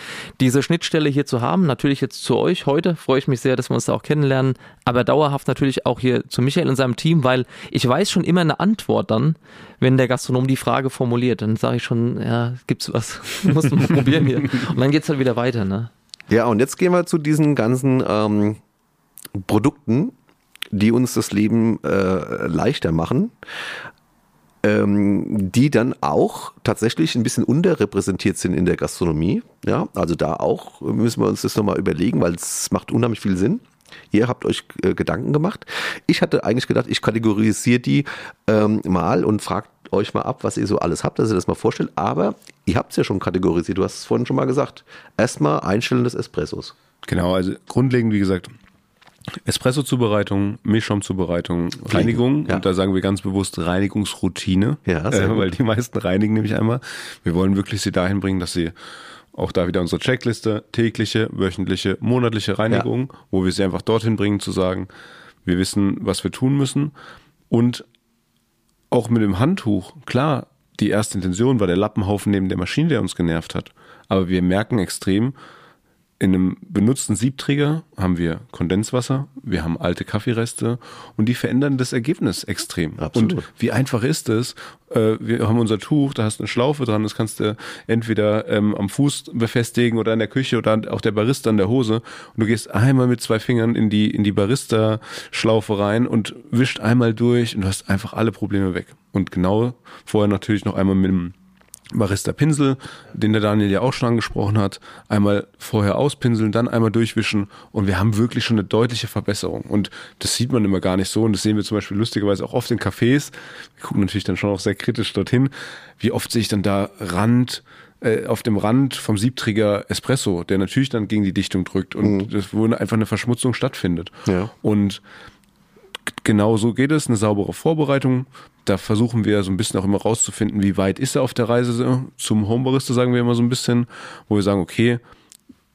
diese Schnittstelle hier zu haben. Natürlich jetzt zu euch heute, freue ich mich sehr, dass wir uns da auch kennenlernen, aber dauerhaft natürlich auch hier zu Michael und seinem Team, weil ich weiß schon immer eine Antwort dann, wenn der Gastronom die Frage formuliert. Dann sage ich schon, ja, gibt's was? Muss man probieren hier. Und dann geht's halt wieder weiter, ne? Ja, und jetzt gehen wir zu diesen ganzen ähm, Produkten, die uns das Leben äh, leichter machen, ähm, die dann auch tatsächlich ein bisschen unterrepräsentiert sind in der Gastronomie. Ja, also da auch müssen wir uns das nochmal überlegen, weil es macht unheimlich viel Sinn. Ihr habt euch äh, Gedanken gemacht. Ich hatte eigentlich gedacht, ich kategorisiere die ähm, mal und fragt euch mal ab, was ihr so alles habt, dass ihr das mal vorstellt. Aber ihr habt es ja schon kategorisiert. Du hast es vorhin schon mal gesagt. Erstmal Einstellen des Espressos. Genau, also grundlegend, wie gesagt, Espresso-Zubereitung, Milchschaumzubereitung, Reinigung. ja. Und da sagen wir ganz bewusst Reinigungsroutine. Ja, äh. Weil die meisten reinigen nämlich einmal. Wir wollen wirklich sie dahin bringen, dass sie auch da wieder unsere Checkliste, tägliche, wöchentliche, monatliche Reinigung, wo wir sie einfach dorthin bringen, zu sagen, wir wissen, was wir tun müssen. Und auch mit dem Handtuch, klar, die erste Intention war der Lappenhaufen neben der Maschine, der uns genervt hat. Aber wir merken extrem, in einem benutzten Siebträger haben wir Kondenswasser, wir haben alte Kaffeereste und die verändern das Ergebnis extrem. Absolut. Und wie einfach ist es? Äh, wir haben unser Tuch, da hast du eine Schlaufe dran, das kannst du entweder ähm, am Fuß befestigen oder in der Küche oder auch der Barista in der Hose. Und du gehst einmal mit zwei Fingern in die, in die Barista-Schlaufe rein und wischt einmal durch und du hast einfach alle Probleme weg. Und genau vorher natürlich noch einmal mit dem Barista Pinsel, den der Daniel ja auch schon angesprochen hat, einmal vorher auspinseln, dann einmal durchwischen und wir haben wirklich schon eine deutliche Verbesserung. Und das sieht man immer gar nicht so und das sehen wir zum Beispiel lustigerweise auch oft in Cafés. Wir gucken natürlich dann schon auch sehr kritisch dorthin, wie oft sehe ich dann da Rand, äh, auf dem Rand vom Siebträger Espresso, der natürlich dann gegen die Dichtung drückt und das, wo einfach eine Verschmutzung stattfindet. Ja. Und genau so geht es, eine saubere Vorbereitung. Da versuchen wir so ein bisschen auch immer rauszufinden, wie weit ist er auf der Reise zum Homebarista, sagen wir immer so ein bisschen, wo wir sagen, okay,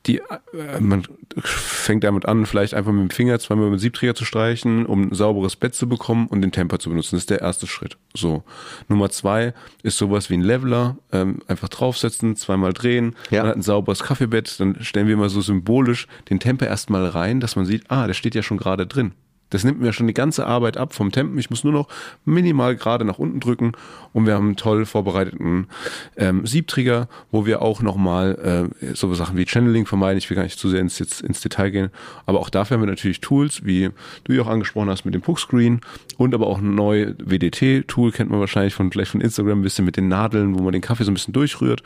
die, äh, man fängt damit an, vielleicht einfach mit dem Finger zweimal mit dem Siebträger zu streichen, um ein sauberes Bett zu bekommen und den Temper zu benutzen. Das ist der erste Schritt. So. Nummer zwei ist sowas wie ein Leveler, ähm, einfach draufsetzen, zweimal drehen, Ja. man hat ein sauberes Kaffeebett, dann stellen wir mal so symbolisch den Temper erstmal rein, dass man sieht, ah, der steht ja schon gerade drin. Das nimmt mir schon die ganze Arbeit ab vom Tempen. Ich muss nur noch minimal gerade nach unten drücken und wir haben einen toll vorbereiteten ähm, Siebträger, wo wir auch nochmal äh, so Sachen wie Channeling vermeiden. Ich will gar nicht zu sehr ins, ins Detail gehen, aber auch dafür haben wir natürlich Tools, wie du ja auch angesprochen hast mit dem Puckscreen und aber auch ein neues WDT-Tool kennt man wahrscheinlich von vielleicht von Instagram ein bisschen mit den Nadeln, wo man den Kaffee so ein bisschen durchrührt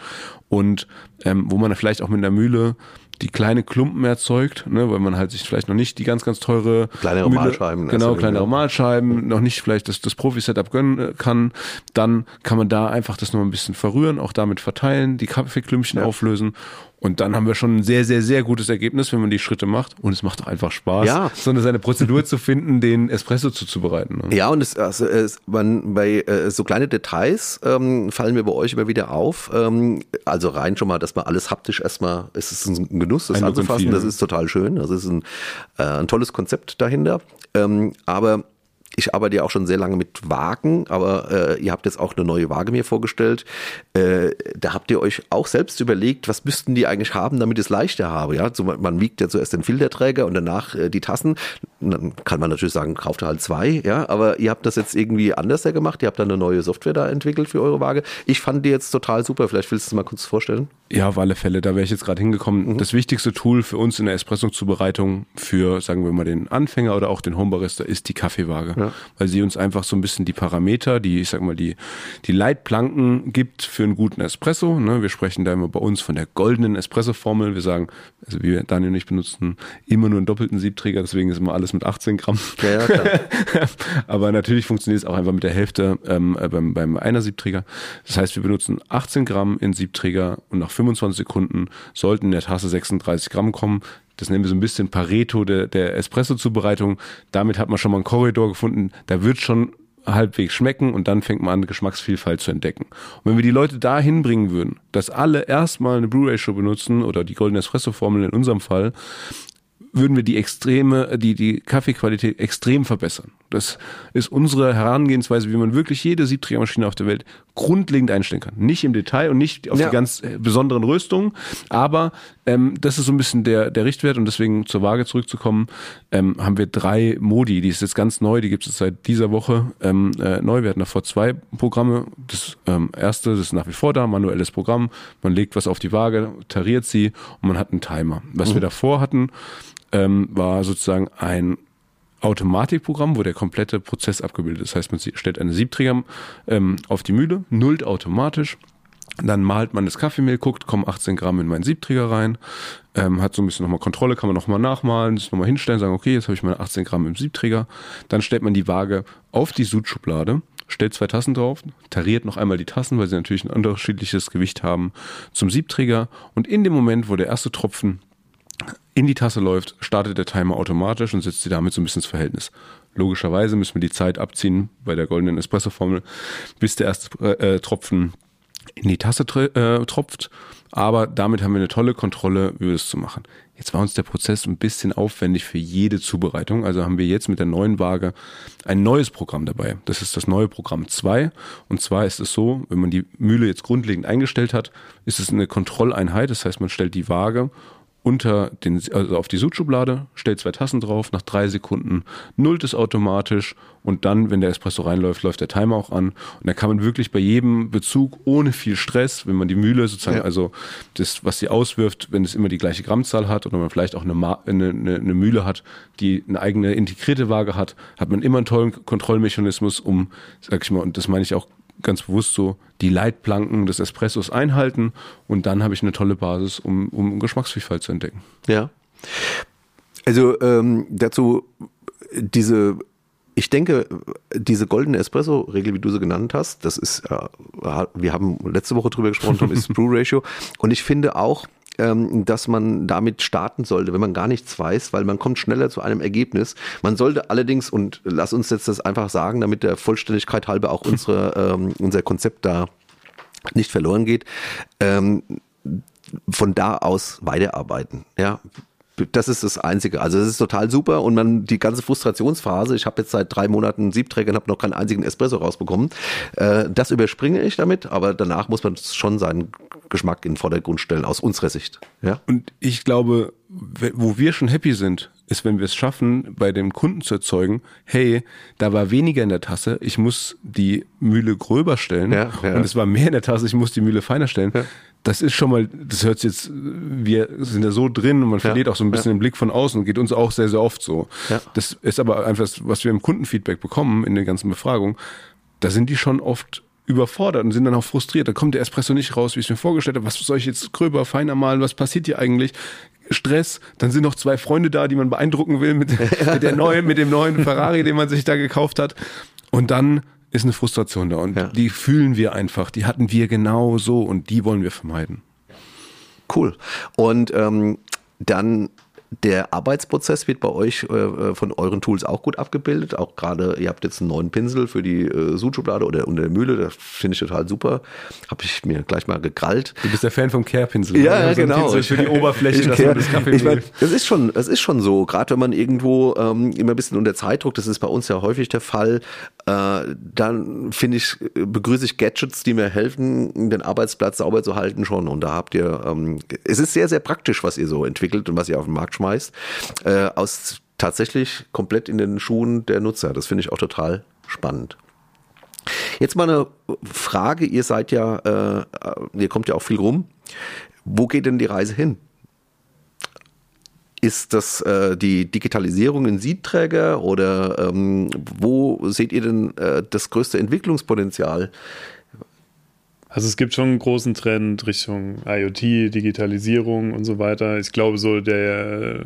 und ähm, wo man vielleicht auch mit einer Mühle die kleine Klumpen erzeugt, ne, weil man halt sich vielleicht noch nicht die ganz, ganz teure Kleinere Mühle- Mahlscheiben Genau, kleinere ja. Mahlscheiben, noch nicht vielleicht das, das Profi-Setup gönnen äh, kann, dann kann man da einfach das noch ein bisschen verrühren, auch damit verteilen, die Kaffeeklümpchen auflösen und dann haben wir schon ein sehr, sehr, sehr gutes Ergebnis, wenn man die Schritte macht und es macht auch einfach Spaß, Ja. so eine seine Prozedur zu finden, den Espresso zuzubereiten. Ne? Ja, und es, also, es, man, bei äh, so kleine Details ähm, fallen mir bei euch immer wieder auf. Ähm, also rein schon mal, dass man alles haptisch erstmal, es ist ein Genuss, das Ein anzufassen, das ne? ist total schön. Das ist ein, äh, ein tolles Konzept dahinter. Ähm, aber ich arbeite ja auch schon sehr lange mit Wagen, aber äh, ihr habt jetzt auch eine neue Waage mir vorgestellt. Äh, da habt ihr euch auch selbst überlegt, was müssten die eigentlich haben, damit ich es leichter habe. Ja, so, man, wiegt ja zuerst den Filterträger und danach äh, die Tassen. dann kann man natürlich sagen, kauft halt zwei, ja, aber ihr habt das jetzt irgendwie anders gemacht, ihr habt da eine neue Software da entwickelt für eure Waage. Ich fand die jetzt total super, vielleicht willst du es mal kurz vorstellen? Ja, auf alle Fälle, da wäre ich jetzt gerade hingekommen. Mhm. Das wichtigste Tool für uns in der Espresso-Zubereitung für, sagen wir mal, den Anfänger oder auch den Homebarista ist die Kaffeewaage, ja. weil sie uns einfach so ein bisschen die Parameter, die, ich sag mal, die, die Leitplanken gibt für einen guten Espresso. Ne? Wir sprechen da immer bei uns von der goldenen Espresso-Formel. Wir sagen, also wir, Daniel und ich benutzen immer nur einen doppelten Siebträger, deswegen ist immer alles mit 18 Gramm. Ja. Aber natürlich funktioniert es auch einfach mit der Hälfte ähm, äh, beim, beim einer Siebträger. Das heißt, wir benutzen 18 Gramm in Siebträger und nach 25 Sekunden sollten in der Tasse 36 Gramm kommen. Das nennen wir so ein bisschen Pareto der, der Espresso-Zubereitung. Damit hat man schon mal einen Korridor gefunden. Da wird schon halbwegs schmecken und dann fängt man an, Geschmacksvielfalt zu entdecken. Und wenn wir die Leute da hinbringen würden, dass alle erstmal eine Brew-Ratio benutzen oder die Golden Espresso-Formel in unserem Fall, würden wir die extreme, die, die Kaffeequalität extrem verbessern. Das ist unsere Herangehensweise, wie man wirklich jede Siebträgermaschine auf der Welt grundlegend einstellen kann. Nicht im Detail und nicht auf ja. die ganz äh, besonderen Röstungen, aber ähm, das ist so ein bisschen der, der Richtwert und deswegen zur Waage zurückzukommen, ähm, haben wir drei Modi, die ist jetzt ganz neu, die gibt es seit dieser Woche ähm, äh, neu. Wir hatten davor zwei Programme. Das ähm, erste, das ist nach wie vor da, manuelles Programm. Man legt was auf die Waage, tariert sie und man hat einen Timer. Was mhm. wir davor hatten, ähm, war sozusagen ein Automatikprogramm, wo der komplette Prozess abgebildet ist. Das heißt, man stellt eine Siebträger ähm, auf die Mühle, nullt automatisch, dann malt man das Kaffeemehl, guckt, kommen 18 Gramm in meinen Siebträger rein, ähm, hat so ein bisschen nochmal Kontrolle, kann man nochmal nachmalen, das nochmal hinstellen, sagen, okay, jetzt habe ich meine 18 Gramm im Siebträger. Dann stellt man die Waage auf die Sudschublade, stellt zwei Tassen drauf, tariert noch einmal die Tassen, weil sie natürlich ein unterschiedliches Gewicht haben, zum Siebträger. Und in dem Moment, wo der erste Tropfen in die Tasse läuft, startet der Timer automatisch und setzt sie damit so ein bisschen ins Verhältnis. Logischerweise müssen wir die Zeit abziehen bei der goldenen Espresso-Formel, bis der erste äh, Tropfen in die Tasse äh, tropft. Aber damit haben wir eine tolle Kontrolle, wie wir das zu machen. Jetzt war uns der Prozess ein bisschen aufwendig für jede Zubereitung. Also haben wir jetzt mit der neuen Waage ein neues Programm dabei. Das ist das neue Programm 2. Und zwar ist es so, wenn man die Mühle jetzt grundlegend eingestellt hat, ist es eine Kontrolleinheit. Das heißt, man stellt die Waage unter den, also auf die Sudschublade, stellt zwei Tassen drauf, nach drei Sekunden nullt es automatisch und dann, wenn der Espresso reinläuft, läuft der Timer auch an. Und dann kann man wirklich bei jedem Bezug ohne viel Stress, wenn man die Mühle sozusagen, ja. also das, was sie auswirft, wenn es immer die gleiche Grammzahl hat oder man vielleicht auch eine, eine, eine, eine Mühle hat, die eine eigene integrierte Waage hat, hat man immer einen tollen Kontrollmechanismus, um, sag ich mal, und das meine ich auch ganz bewusst so die Leitplanken des Espressos einhalten und dann habe ich eine tolle Basis, um, um Geschmacksvielfalt zu entdecken. Ja. Also ähm, dazu diese ich denke, diese goldene Espresso-Regel, wie du sie genannt hast, das ist, äh, wir haben letzte Woche drüber gesprochen, Tom, ist Brew Ratio. Und ich finde auch, ähm, dass man damit starten sollte, wenn man gar nichts weiß, weil man kommt schneller zu einem Ergebnis. Man sollte allerdings, und lass uns jetzt das einfach sagen, damit der Vollständigkeit halber auch unsere, ähm, unser Konzept da nicht verloren geht, ähm, von da aus weiterarbeiten. Ja, das ist das Einzige. Also es ist total super und man die ganze Frustrationsphase, ich habe jetzt seit drei Monaten Siebträger und habe noch keinen einzigen Espresso rausbekommen, äh, das überspringe ich damit, aber danach muss man schon seinen Geschmack in den Vordergrund stellen, aus unserer Sicht. Ja? Und ich glaube, wo wir schon happy sind, ist, wenn wir es schaffen, bei dem Kunden zu erzeugen, hey, da war weniger in der Tasse, ich muss die Mühle gröber stellen ja, ja. und es war mehr in der Tasse, ich muss die Mühle feiner stellen. Ja das ist schon mal, das hört sich jetzt, wir sind da so drin und man verliert auch so ein bisschen den Blick von außen und geht uns auch sehr, sehr oft so. Das ist aber einfach, was wir im Kundenfeedback bekommen in den ganzen Befragungen, da sind die schon oft überfordert und sind dann auch frustriert. Da kommt der Espresso nicht raus, wie ich es mir vorgestellt habe. Was soll ich jetzt gröber, feiner malen? Was passiert hier eigentlich? Stress, dann sind noch zwei Freunde da, die man beeindrucken will mit, mit der neuen, mit dem neuen Ferrari, den man sich da gekauft hat. Und dann ist eine Frustration da und ja. die fühlen wir einfach, die hatten wir genau so und die wollen wir vermeiden. Cool. Und ähm, dann der Arbeitsprozess wird bei euch äh, äh, von euren Tools auch gut abgebildet. Auch gerade, ihr habt jetzt einen neuen Pinsel für die äh, Sudschublade oder unter der Mühle. Das finde ich total super. Habe ich mir gleich mal gekrallt. Du bist der Fan vom Care-Pinsel. Ja, ja genau. So für die Oberfläche, dass man das Kaffee ich mein, Das ist schon, das ist schon so. Gerade wenn man irgendwo ähm, immer ein bisschen unter Zeitdruck, das ist bei uns ja häufig der Fall, äh, dann finde ich, begrüße ich Gadgets, die mir helfen, den Arbeitsplatz sauber zu halten schon. Und da habt ihr, ähm, es ist sehr, sehr praktisch, was ihr so entwickelt und was ihr auf den Markt schmeißt. Äh, aus tatsächlich komplett in den Schuhen der Nutzer. Das finde ich auch total spannend. Jetzt mal eine Frage, ihr seid ja, äh, ihr kommt ja auch viel rum. Wo geht denn die Reise hin? Ist das äh, die Digitalisierung in Siebträger oder ähm, wo seht ihr denn äh, das größte Entwicklungspotenzial? Also es gibt schon einen großen Trend Richtung IoT, Digitalisierung und so weiter. Ich glaube, so der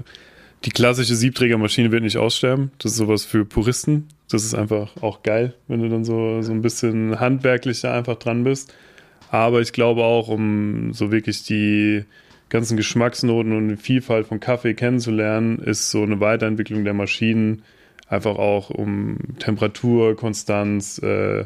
die klassische Siebträgermaschine wird nicht aussterben. Das ist sowas für Puristen. Das ist einfach auch geil, wenn du dann so, so ein bisschen handwerklich da einfach dran bist. Aber ich glaube auch, um so wirklich die ganzen Geschmacksnoten und die Vielfalt von Kaffee kennenzulernen, ist so eine Weiterentwicklung der Maschinen einfach auch um Temperatur, Konstanz, äh,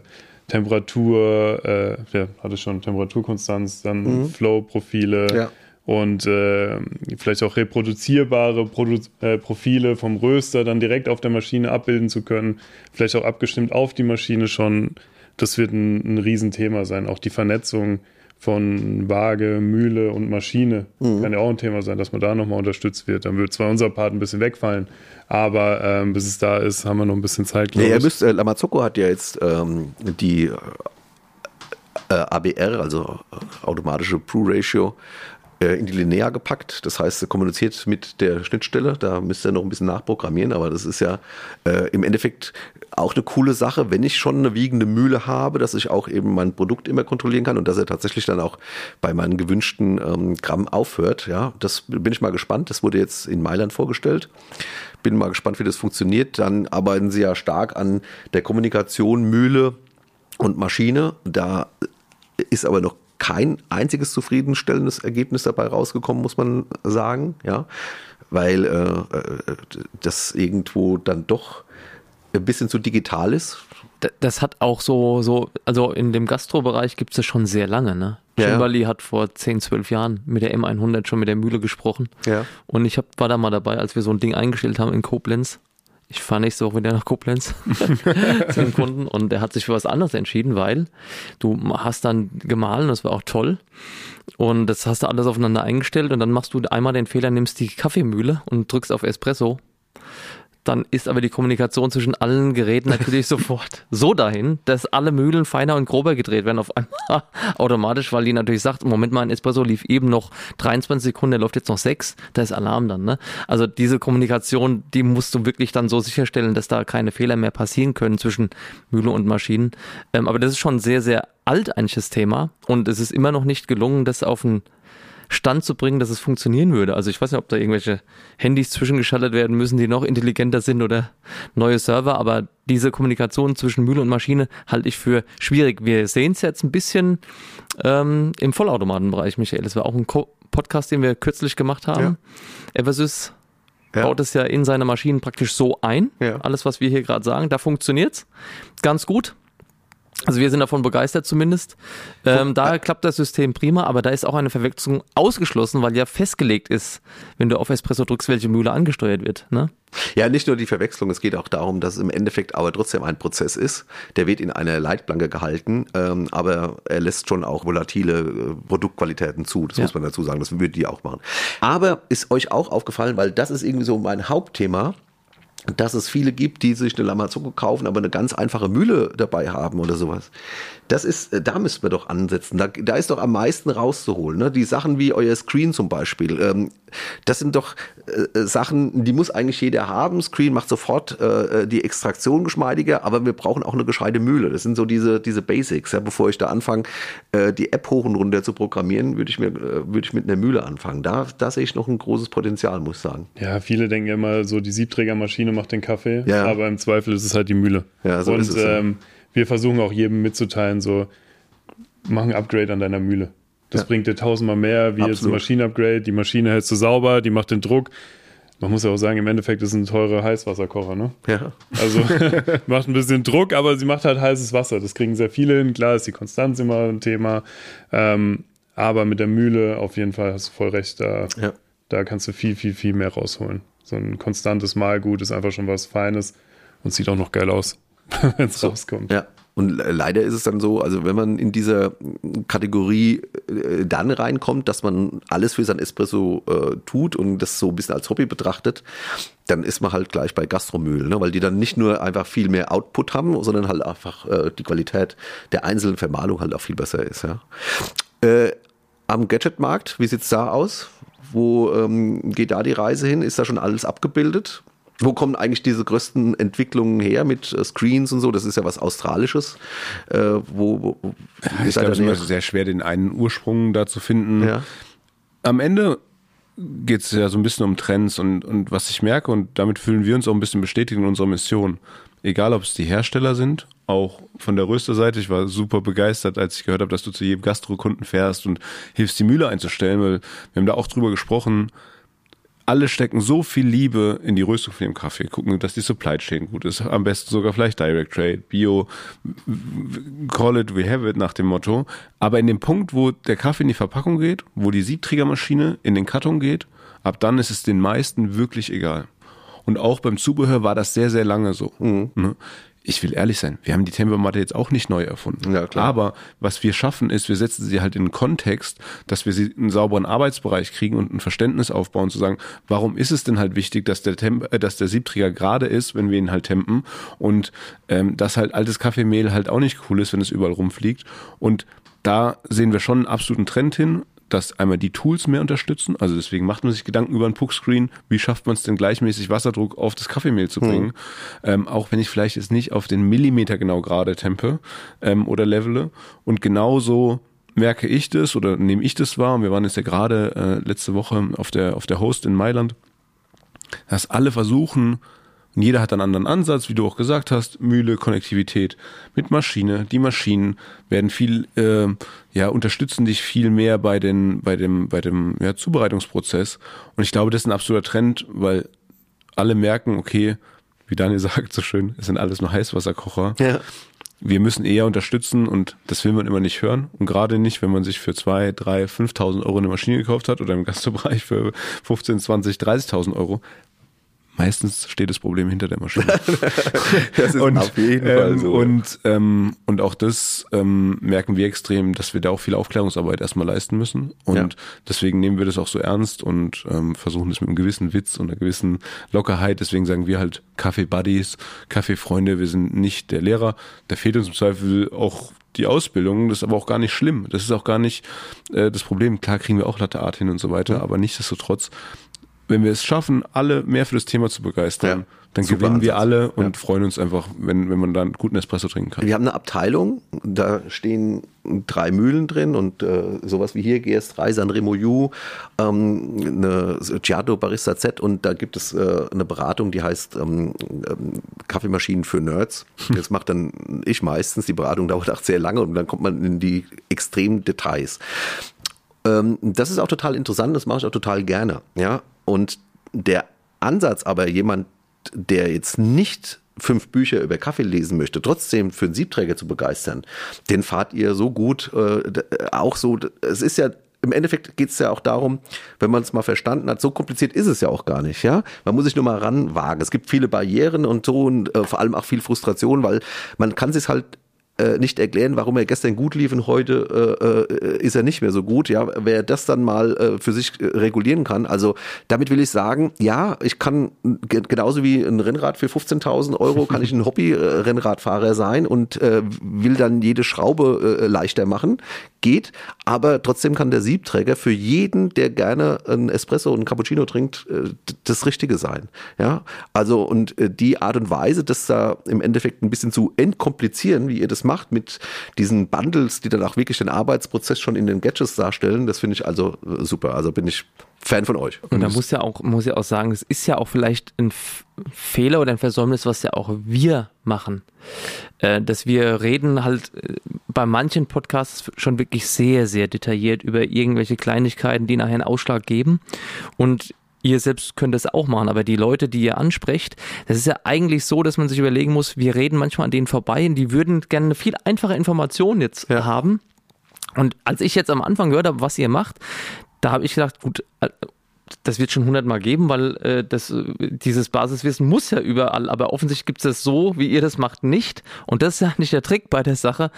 Temperatur, äh, ja, hatte schon Temperaturkonstanz, dann mhm. Flow-Profile, ja und äh, vielleicht auch reproduzierbare Produ äh, Profile vom Röster dann direkt auf der Maschine abbilden zu können, vielleicht auch abgestimmt auf die Maschine schon. Das wird ein, ein Riesenthema sein. Auch die Vernetzung von Waage, Mühle und Maschine mhm. kann ja auch ein Thema sein, dass man da nochmal unterstützt wird. Dann wird zwar unser Part ein bisschen wegfallen, aber ähm, bis es da ist, haben wir noch ein bisschen Zeit. Ja, ihr müsst, äh, Lamazocco hat ja jetzt ähm, die äh, ABR, also äh, automatische Pro Ratio, in die Linear gepackt. Das heißt, er kommuniziert mit der Schnittstelle. Da müsst ihr noch ein bisschen nachprogrammieren, aber das ist ja äh, im Endeffekt auch eine coole Sache, wenn ich schon eine wiegende Mühle habe, dass ich auch eben mein Produkt immer kontrollieren kann und dass er tatsächlich dann auch bei meinen gewünschten ähm, Gramm aufhört. Ja, das bin ich mal gespannt. Das wurde jetzt in Mailand vorgestellt. Bin mal gespannt, wie das funktioniert. Dann arbeiten sie ja stark an der Kommunikation Mühle und Maschine. Da ist aber noch kein einziges zufriedenstellendes Ergebnis dabei rausgekommen, muss man sagen, ja, weil äh, äh, das irgendwo dann doch ein bisschen zu digital ist. Das hat auch so, so, also in dem Gastrobereich gibt es das schon sehr lange, ne? Ja. Kimberly hat vor 10, 12 Jahren mit der M100 schon mit der Mühle gesprochen. Ja. Und ich hab, war da mal dabei, als wir so ein Ding eingestellt haben in Koblenz ich fahre nächste Woche wieder nach Koblenz zu dem Kunden und der hat sich für was anderes entschieden, weil du hast dann gemahlen, das war auch toll. Und das hast du alles aufeinander eingestellt und dann machst du einmal den Fehler, nimmst die Kaffeemühle und drückst auf Espresso dann ist aber die Kommunikation zwischen allen Geräten natürlich sofort so dahin, dass alle Mühlen feiner und grober gedreht werden auf einmal automatisch, weil die natürlich sagt, Moment mal, ein Espresso lief eben noch 23 Sekunden, der läuft jetzt noch 6, da ist Alarm dann. Ne? Also diese Kommunikation, die musst du wirklich dann so sicherstellen, dass da keine Fehler mehr passieren können zwischen Mühle und Maschinen. Ähm, aber das ist schon sehr, sehr alt eigentlich das Thema und es ist immer noch nicht gelungen, das auf ein Stand zu bringen, dass es funktionieren würde. Also ich weiß nicht, ob da irgendwelche Handys zwischengeschaltet werden müssen, die noch intelligenter sind oder neue Server, aber diese Kommunikation zwischen Mühle und Maschine halte ich für schwierig. Wir sehen es jetzt ein bisschen ähm, im Vollautomatenbereich, Michael. Das war auch ein Co Podcast, den wir kürzlich gemacht haben. Ja. Eversys ja. baut es ja in seine Maschinen praktisch so ein. Ja. Alles, was wir hier gerade sagen, da funktioniert's ganz gut. Also wir sind davon begeistert zumindest. Ähm, da klappt das System prima, aber da ist auch eine Verwechslung ausgeschlossen, weil ja festgelegt ist, wenn du auf Espresso drückst, welche Mühle angesteuert wird. Ne? Ja, nicht nur die Verwechslung, es geht auch darum, dass es im Endeffekt aber trotzdem ein Prozess ist. Der wird in einer Leitplanke gehalten, ähm, aber er lässt schon auch volatile äh, Produktqualitäten zu. Das ja. muss man dazu sagen, das würde die auch machen. Aber ist euch auch aufgefallen, weil das ist irgendwie so mein Hauptthema, dass es viele gibt, die sich eine Lamazocco kaufen, aber eine ganz einfache Mühle dabei haben oder sowas. Das ist, äh, da müssen wir doch ansetzen. Da, da ist doch am meisten rauszuholen. Ne? Die Sachen wie euer Screen zum Beispiel. Ähm, das sind doch äh, äh, Sachen, die muss eigentlich jeder haben. Screen macht sofort äh, äh, die Extraktion geschmeidiger, aber wir brauchen auch eine gescheite Mühle. Das sind so diese, diese Basics. Ja? Bevor ich da anfange, äh, die App hoch und runter zu programmieren, würde ich mir, würde ich mit einer Mühle anfangen. Da, da sehe ich noch ein großes Potenzial, muss ich sagen. Ja, viele denken immer so, die Siebträgermaschine macht den Kaffee, ja. aber im Zweifel ist es halt die Mühle. Ja, so und, ist es. Ähm, ja wir versuchen auch jedem mitzuteilen, so, mach ein Upgrade an deiner Mühle. Das ja. bringt dir tausendmal mehr, wie Absolut. jetzt ein Maschinenupgrade. Die Maschine hältst du sauber, die macht den Druck. Man muss ja auch sagen, im Endeffekt ist es ein teurer Heißwasserkocher, ne? Ja. Also macht ein bisschen Druck, aber sie macht halt heißes Wasser. Das kriegen sehr viele hin. Klar ist die Konstanz immer ein Thema. Ähm, aber mit der Mühle auf jeden Fall hast du voll recht. Da, ja. da kannst du viel, viel, viel mehr rausholen. So ein konstantes Malgut ist einfach schon was Feines und sieht auch noch geil aus. wenn es so, rauskommt. Ja. Und leider ist es dann so, also wenn man in dieser Kategorie äh, dann reinkommt, dass man alles für sein Espresso äh, tut und das so ein bisschen als Hobby betrachtet, dann ist man halt gleich bei Gastromühl, ne? weil die dann nicht nur einfach viel mehr Output haben, sondern halt einfach äh, die Qualität der einzelnen Vermahlung halt auch viel besser ist. Ja? Äh, am Gadgetmarkt, wie sieht's da aus? Wo ähm, geht da die Reise hin? Ist da schon alles abgebildet? Wo kommen eigentlich diese größten Entwicklungen her mit äh, Screens und so? Das ist ja was Australisches. Äh, wo, wo, ich glaube, es ist immer sehr schwer, den einen Ursprung da zu finden. Ja. Am Ende geht es ja so ein bisschen um Trends und, und was ich merke, und damit fühlen wir uns auch ein bisschen bestätigt in unserer Mission. Egal, ob es die Hersteller sind, auch von der Rösterseite. Ich war super begeistert, als ich gehört habe, dass du zu jedem Gastrokunden fährst und hilfst, die Mühle einzustellen, weil wir haben da auch drüber gesprochen, alle stecken so viel Liebe in die Röstung von dem Kaffee, gucken, dass die Supply Chain gut ist, am besten sogar vielleicht Direct Trade, Bio, call it, we have it nach dem Motto. Aber in dem Punkt, wo der Kaffee in die Verpackung geht, wo die Siebträgermaschine in den Karton geht, ab dann ist es den meisten wirklich egal. Und auch beim Zubehör war das sehr, sehr lange so. Mhm. Ich will ehrlich sein, wir haben die Tempomatte jetzt auch nicht neu erfunden. Ja, klar. Aber was wir schaffen ist, wir setzen sie halt in einen Kontext, dass wir sie in einen sauberen Arbeitsbereich kriegen und ein Verständnis aufbauen, zu sagen, warum ist es denn halt wichtig, dass der, Temp äh, dass der Siebträger gerade ist, wenn wir ihn halt tempen und ähm, dass halt altes Kaffeemehl halt auch nicht cool ist, wenn es überall rumfliegt. Und da sehen wir schon einen absoluten Trend hin dass einmal die Tools mehr unterstützen. Also deswegen macht man sich Gedanken über einen Puckscreen. Wie schafft man es denn gleichmäßig Wasserdruck auf das Kaffeemehl zu bringen? Mhm. Ähm, auch wenn ich vielleicht jetzt nicht auf den Millimeter genau gerade tempe ähm, oder levele. Und genauso merke ich das oder nehme ich das wahr. Und wir waren jetzt ja gerade äh, letzte Woche auf der, auf der Host in Mailand, dass alle versuchen, und jeder hat einen anderen Ansatz, wie du auch gesagt hast, Mühle, Konnektivität mit Maschine. Die Maschinen werden viel, äh, ja, unterstützen dich viel mehr bei den, bei dem, bei dem ja, Zubereitungsprozess. Und ich glaube, das ist ein absoluter Trend, weil alle merken, okay, wie Daniel sagt so schön, es sind alles nur Heißwasserkocher. Ja. Wir müssen eher unterstützen und das will man immer nicht hören. Und gerade nicht, wenn man sich für zwei, drei, 5.000 Euro eine Maschine gekauft hat oder im Gastbereich für 15, 20, 30.000 Euro meistens steht das Problem hinter der Maschine. das ist und, auf jeden Fall ähm, so. Und, ähm, und auch das ähm, merken wir extrem, dass wir da auch viel Aufklärungsarbeit erstmal leisten müssen. Und ja. deswegen nehmen wir das auch so ernst und ähm, versuchen das mit einem gewissen Witz und einer gewissen Lockerheit. Deswegen sagen wir halt Kaffee-Buddies, Kaffee-Freunde. Wir sind nicht der Lehrer. Da fehlt uns im Zweifel auch die Ausbildung, das ist aber auch gar nicht schlimm. Das ist auch gar nicht äh, das Problem. Klar kriegen wir auch Latte Art hin und so weiter, aber nichtsdestotrotz wenn wir es schaffen, alle mehr für das Thema zu begeistern, ja, dann gewinnen Ansatz. wir alle und ja. freuen uns einfach, wenn, wenn man dann guten Espresso trinken kann. Wir haben eine Abteilung, da stehen drei Mühlen drin und äh, sowas wie hier GS3, Sanremo U, ähm, eine Giato Barista Z und da gibt es äh, eine Beratung, die heißt ähm, ähm, Kaffeemaschinen für Nerds. Das macht dann ich meistens, die Beratung dauert auch sehr lange und dann kommt man in die extremen Details. Ähm, das ist auch total interessant, das mache ich auch total gerne. Ja, und der Ansatz aber jemand, der jetzt nicht fünf Bücher über Kaffee lesen möchte, trotzdem für einen Siebträger zu begeistern, den fahrt ihr so gut, äh, auch so, es ist ja im Endeffekt geht es ja auch darum, wenn man es mal verstanden hat, so kompliziert ist es ja auch gar nicht, ja. Man muss sich nur mal ranwagen. Es gibt viele Barrieren und so und äh, vor allem auch viel Frustration, weil man kann sich halt äh, nicht erklären, warum er gestern gut lief und heute äh, äh, ist er nicht mehr so gut. Ja, wer das dann mal äh, für sich äh, regulieren kann. Also damit will ich sagen, ja, ich kann genauso wie ein Rennrad für 15.000 Euro kann ich ein Hobby-Rennradfahrer sein und äh, will dann jede Schraube äh, leichter machen. Geht, aber trotzdem kann der Siebträger für jeden, der gerne ein Espresso und ein Cappuccino trinkt, äh, das Richtige sein. Ja, also und äh, die Art und Weise, das da im Endeffekt ein bisschen zu entkomplizieren, wie ihr das macht, macht mit diesen Bundles, die dann auch wirklich den Arbeitsprozess schon in den Gadgets darstellen. Das finde ich also äh, super. Also bin ich Fan von euch. Und da muss ja auch, muss ja auch sagen, es ist ja auch vielleicht ein Fehler oder ein Versäumnis, was ja auch wir machen. Äh, dass wir reden halt äh, bei manchen Podcasts schon wirklich sehr, sehr detailliert über irgendwelche Kleinigkeiten, die nachher einen Ausschlag geben. Und ihr selbst könnt es auch machen, aber die Leute, die ihr ansprecht, das ist ja eigentlich so, dass man sich überlegen muss, wir reden manchmal an denen vorbei und die würden gerne eine viel einfache Information jetzt ja. haben. Und als ich jetzt am Anfang gehört habe, was ihr macht, da habe ich gedacht, gut, äh, das wird schon hundertmal geben, weil äh, das, dieses Basiswissen muss ja überall, aber offensichtlich gibt es das so, wie ihr das macht, nicht. Und das ist ja nicht der Trick bei der Sache.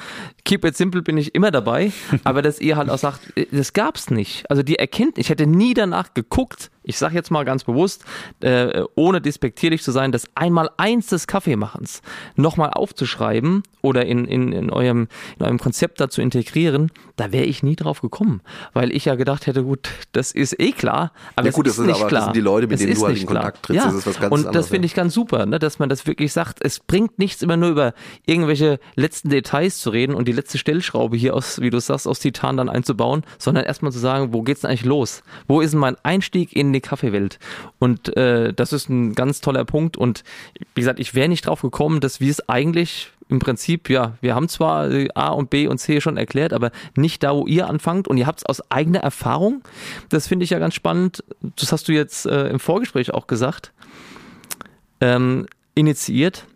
Keep it simple bin ich immer dabei, aber dass ihr halt auch sagt, äh, das gab's nicht. Also die Erkenntnis, ich hätte nie danach geguckt, ich sage jetzt mal ganz bewusst, äh, ohne despektierlich zu sein, das einmal eins des Kaffeemachens nochmal aufzuschreiben oder in, in, in, eurem, in eurem Konzept dazu integrieren, da wäre ich nie drauf gekommen, weil ich ja gedacht hätte, gut, das ist eh klar, aber ja, gut, es ist das nicht aber, klar. Das sind die Leute, mit es denen ist du halt in klar. Kontakt trittst, ja. das ist was ganz Und anderes. das finde ich ganz super, ne, dass man das wirklich sagt, es bringt nichts immer nur über irgendwelche letzten Details zu reden und die letzte Stellschraube hier aus, wie du sagst, aus Titan dann einzubauen, sondern erstmal zu sagen, wo geht's denn eigentlich los? Wo ist denn mein Einstieg in die Kaffeewelt? Und äh, das ist ein ganz toller Punkt. Und wie gesagt, ich wäre nicht drauf gekommen, dass wir es eigentlich im Prinzip, ja, wir haben zwar äh, A und B und C schon erklärt, aber nicht da, wo ihr anfangt. Und ihr habt es aus eigener Erfahrung. Das finde ich ja ganz spannend. Das hast du jetzt äh, im Vorgespräch auch gesagt. Ähm, initiiert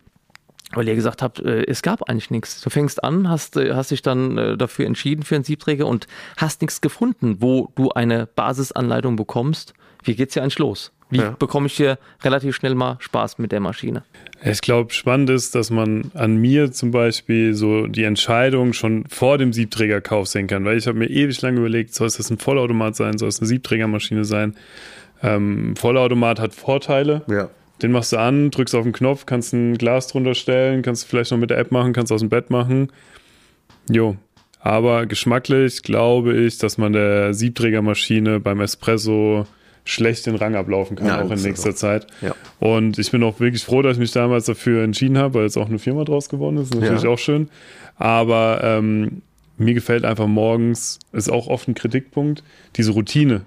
weil ihr gesagt habt, äh, es gab eigentlich nichts. Du fängst an, hast, äh, hast dich dann dafür entschieden für einen Siebträger und hast nichts gefunden, wo du eine Basisanleitung bekommst. Wie geht's hier eigentlich los? Wie Ja. bekomme ich hier relativ schnell mal Spaß mit der Maschine? Ich glaube, spannend ist, dass man an mir zum Beispiel so die Entscheidung schon vor dem Siebträgerkauf sehen kann, weil ich habe mir ewig lange überlegt, soll es das ein Vollautomat sein, soll es eine Siebträgermaschine sein? Ähm, Vollautomat hat Vorteile. Ja. Den machst du an, drückst auf den Knopf, kannst ein Glas drunter stellen, kannst du vielleicht noch mit der App machen, kannst aus dem Bett machen. Jo. Aber geschmacklich glaube ich, dass man der Siebträgermaschine beim Espresso schlecht den Rang ablaufen kann, Ja, auch in nächster so. Zeit. Ja. Und ich bin auch wirklich froh, dass ich mich damals dafür entschieden habe, weil jetzt auch eine Firma draus geworden ist. Natürlich Ja. auch schön. Aber ähm, mir gefällt einfach morgens, ist auch oft ein Kritikpunkt, diese Routine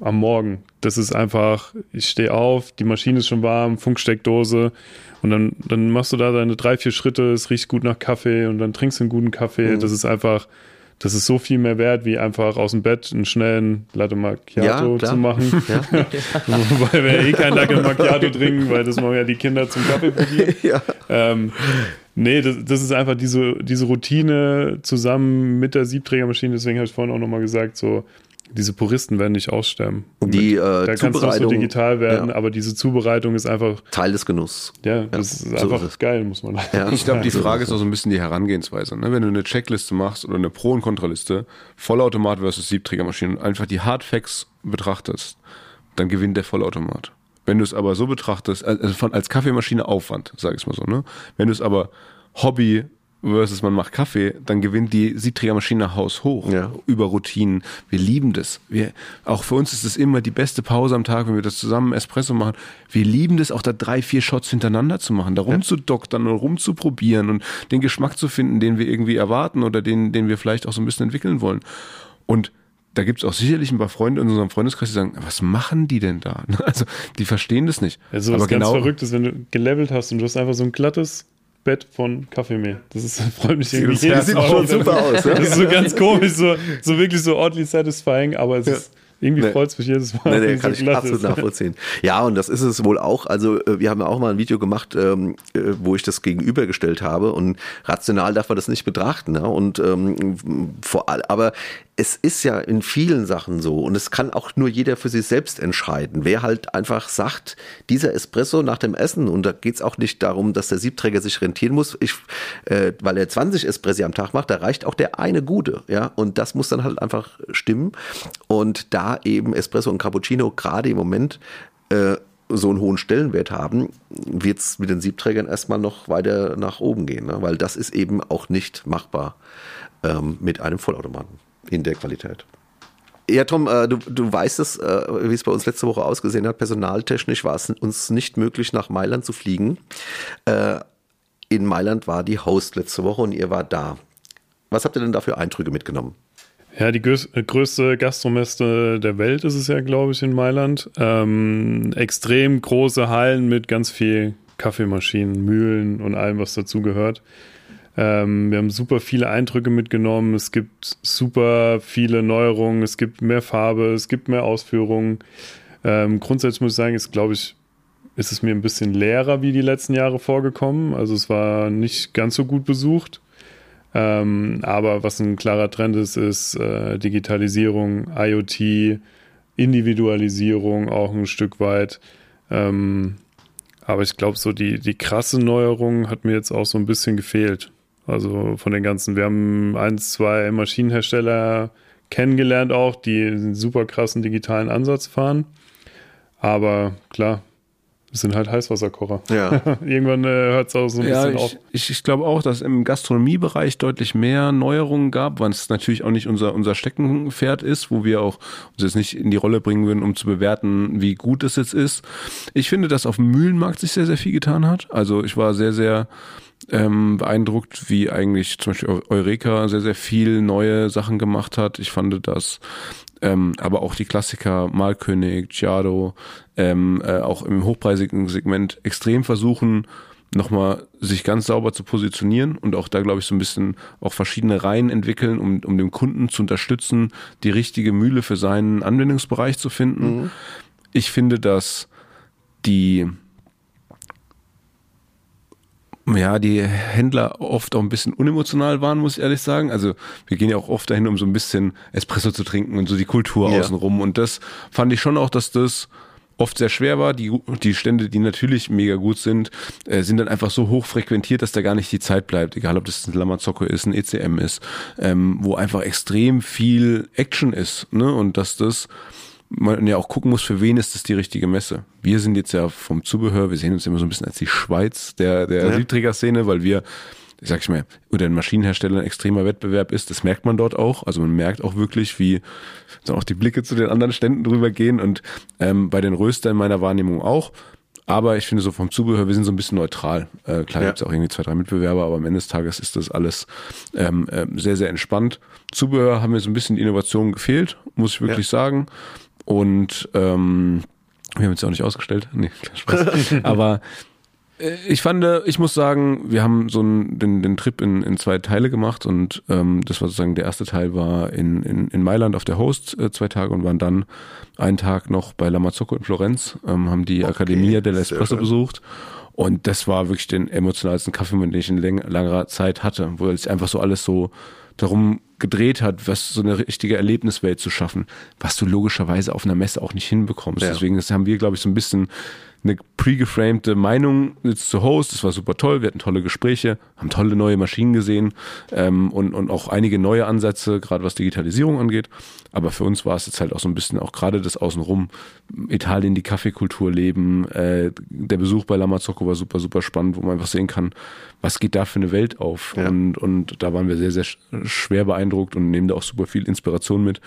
am Morgen. Das ist einfach, ich stehe auf, die Maschine ist schon warm, Funksteckdose und dann, dann machst du da deine drei, vier Schritte, es riecht gut nach Kaffee und dann trinkst du einen guten Kaffee. Mhm. Das ist einfach, das ist so viel mehr wert, wie einfach aus dem Bett einen schnellen Latte Macchiato Ja, zu machen. Ja. weil wir eh kein Latte Macchiato trinken, weil das machen ja die Kinder zum Kaffee probieren. ja. Ähm, nee, das, das ist einfach diese, diese Routine zusammen mit der Siebträgermaschine. Deswegen habe ich vorhin auch nochmal gesagt, so diese Puristen werden nicht aussterben. Die, äh, da kannst du auch so digital werden, ja. aber diese Zubereitung ist einfach, Teil des Genusses. ja, das ist so einfach ist es. geil, muss man Ja. Ich glaube, die Frage ist ist auch so ein bisschen die Herangehensweise. Ne? Wenn du eine Checkliste machst oder eine Pro- und Kontraliste, Vollautomat versus Siebträgermaschine und einfach die Hardfacts betrachtest, dann gewinnt der Vollautomat. Wenn du es aber so betrachtest, also von, als Kaffeemaschine Aufwand, sage ich mal so, ne? Wenn du es aber Hobby versus man macht Kaffee, dann gewinnt die Siebträgermaschine Haus hoch Ja. über Routinen. Wir lieben das. Wir, auch für uns ist es immer die beste Pause am Tag, wenn wir das zusammen Espresso machen. Wir lieben das auch da drei, vier Shots hintereinander zu machen, da rumzudoktern und rumzuprobieren und den Geschmack zu finden, den wir irgendwie erwarten oder den, den wir vielleicht auch so ein bisschen entwickeln wollen. Und da gibt es auch sicherlich ein paar Freunde in unserem Freundeskreis, die sagen, was machen die denn da? Also die verstehen das nicht. Ja, so Aber was ganz genau, Verrücktes, wenn du gelevelt hast und du hast einfach so ein glattes Bett von Kaffeemehl. Das ist, freut mich irgendwie das Sieht Mal. schon auf, wenn- super aus. Ja? Das ist so ganz komisch, so, so wirklich so oddly satisfying, aber es ist, irgendwie Nee. freut es mich jedes Mal. Nee, nee, es kann so ich absolut ist. nachvollziehen. Ja, und das ist es wohl auch. Also, äh, wir haben ja auch mal ein Video gemacht, ähm, äh, wo ich das gegenübergestellt habe. Und rational darf man das nicht betrachten. Ne? Und ähm, vor allem, aber es ist ja in vielen Sachen so. Und es kann auch nur jeder für sich selbst entscheiden. Wer halt einfach sagt, dieser Espresso nach dem Essen, und da geht's auch nicht darum, dass der Siebträger sich rentieren muss, ich, äh, weil er 20 Espressi am Tag macht, da reicht auch der eine gute. Ja, und das muss dann halt einfach stimmen. Und da eben Espresso und Cappuccino gerade im Moment äh, so einen hohen Stellenwert haben, wird's mit den Siebträgern erstmal noch weiter nach oben gehen, ne? weil das ist eben auch nicht machbar ähm, mit einem Vollautomaten in der Qualität. Ja, Tom, äh, du, du weißt es, äh, wie es bei uns letzte Woche ausgesehen hat. Personaltechnisch war es uns nicht möglich, nach Mailand zu fliegen. Äh, in Mailand war die Host letzte Woche und ihr wart da. Was habt ihr denn da für Eindrücke mitgenommen? Ja, die größ größte Gastromesse der Welt ist es ja, glaube ich, in Mailand. Ähm, extrem große Hallen mit ganz viel Kaffeemaschinen, Mühlen und allem, was dazugehört. Ähm, wir haben super viele Eindrücke mitgenommen. Es gibt super viele Neuerungen. Es gibt mehr Farbe. Es gibt mehr Ausführungen. Ähm, grundsätzlich muss ich sagen, ist, glaube ich, ist es mir ein bisschen leerer wie die letzten Jahre vorgekommen. Also es war nicht ganz so gut besucht. Ähm, aber was ein klarer Trend ist, ist äh, Digitalisierung, IoT, Individualisierung auch ein Stück weit. Ähm, aber ich glaube, so die, die krasse Neuerung hat mir jetzt auch so ein bisschen gefehlt. Also von den ganzen, wir haben ein, zwei Maschinenhersteller kennengelernt auch, die einen super krassen digitalen Ansatz fahren. Aber klar, das sind halt Heißwasserkocher. Ja. Irgendwann äh, hört es auch so ein Ja, bisschen ich, auf. ich, ich glaube auch, dass im Gastronomiebereich deutlich mehr Neuerungen gab, weil es natürlich auch nicht unser, unser Steckenpferd ist, wo wir auch uns jetzt nicht in die Rolle bringen würden, um zu bewerten, wie gut es jetzt ist. Ich finde, dass auf dem Mühlenmarkt sich sehr, sehr viel getan hat. Also ich war sehr, sehr ähm, beeindruckt, wie eigentlich zum Beispiel Eureka sehr, sehr viel neue Sachen gemacht hat. Ich fand, dass ähm, aber auch die Klassiker Malkönig, Giado, ähm, äh, auch im hochpreisigen Segment extrem versuchen, nochmal sich ganz sauber zu positionieren und auch da, glaube ich, so ein bisschen auch verschiedene Reihen entwickeln, um, um dem Kunden zu unterstützen, die richtige Mühle für seinen Anwendungsbereich zu finden. Ich finde, dass die ja, die Händler oft auch ein bisschen unemotional waren, muss ich ehrlich sagen. Also wir gehen ja auch oft dahin, um so ein bisschen Espresso zu trinken und so die Kultur Ja. außenrum. Und das fand ich schon auch, dass das oft sehr schwer war. Die, die Stände, die natürlich mega gut sind, äh, sind dann einfach so hoch frequentiert, dass da gar nicht die Zeit bleibt. Egal, ob das ein Lamazocco ist, ein ECM ist, ähm, wo einfach extrem viel Action ist. Ne? Und dass das man ja auch gucken muss, für wen ist das die richtige Messe. Wir sind jetzt ja vom Zubehör, wir sehen uns immer so ein bisschen als die Schweiz der, der Ja. Siebträger-Szene, weil wir, sag ich mal, unter den Maschinenherstellern ein extremer Wettbewerb ist. Das merkt man dort auch. Also man merkt auch wirklich, wie dann auch die Blicke zu den anderen Ständen drüber gehen und ähm, bei den Röster in meiner Wahrnehmung auch. Aber ich finde so vom Zubehör, wir sind so ein bisschen neutral. Äh, klar Ja. gibt's auch irgendwie zwei, drei Mitbewerber, aber am Ende des Tages ist das alles ähm, ähm, sehr, sehr entspannt. Zubehör haben mir so ein bisschen die Innovation gefehlt, muss ich wirklich sagen. Und ähm, wir haben jetzt auch nicht ausgestellt. Nee, Spaß. aber äh, ich fand, äh, ich muss sagen, wir haben so einen, den, den Trip in, in zwei Teile gemacht und ähm, das war sozusagen der erste Teil war in, in, in Mailand auf der Host äh, zwei Tage und waren dann einen Tag noch bei Lamazzocco in Florenz, ähm, haben die Accademia dell'Espresso besucht. Und das war wirklich den emotionalsten Kaffee, den ich in läng- langer Zeit hatte, wo sich einfach so alles so darum gedreht hat, was so eine richtige Erlebniswelt zu schaffen, was du logischerweise auf einer Messe auch nicht hinbekommst. Ja. Deswegen haben wir, glaube ich, so ein bisschen eine pre-geframte Meinung jetzt zu Host. Das war super toll. Wir hatten tolle Gespräche, haben tolle neue Maschinen gesehen ähm, und, und auch einige neue Ansätze, gerade was Digitalisierung angeht. Aber für uns war es jetzt halt auch so ein bisschen auch gerade das Außenrum. Italien, die Kaffeekultur leben. Äh, der Besuch bei Lamazocco war super, super spannend, wo man einfach sehen kann, was geht da für eine Welt auf. Ja. Und, und da waren wir sehr, sehr sch- schwer beeindruckt und nehmen da auch super viel Inspiration mit.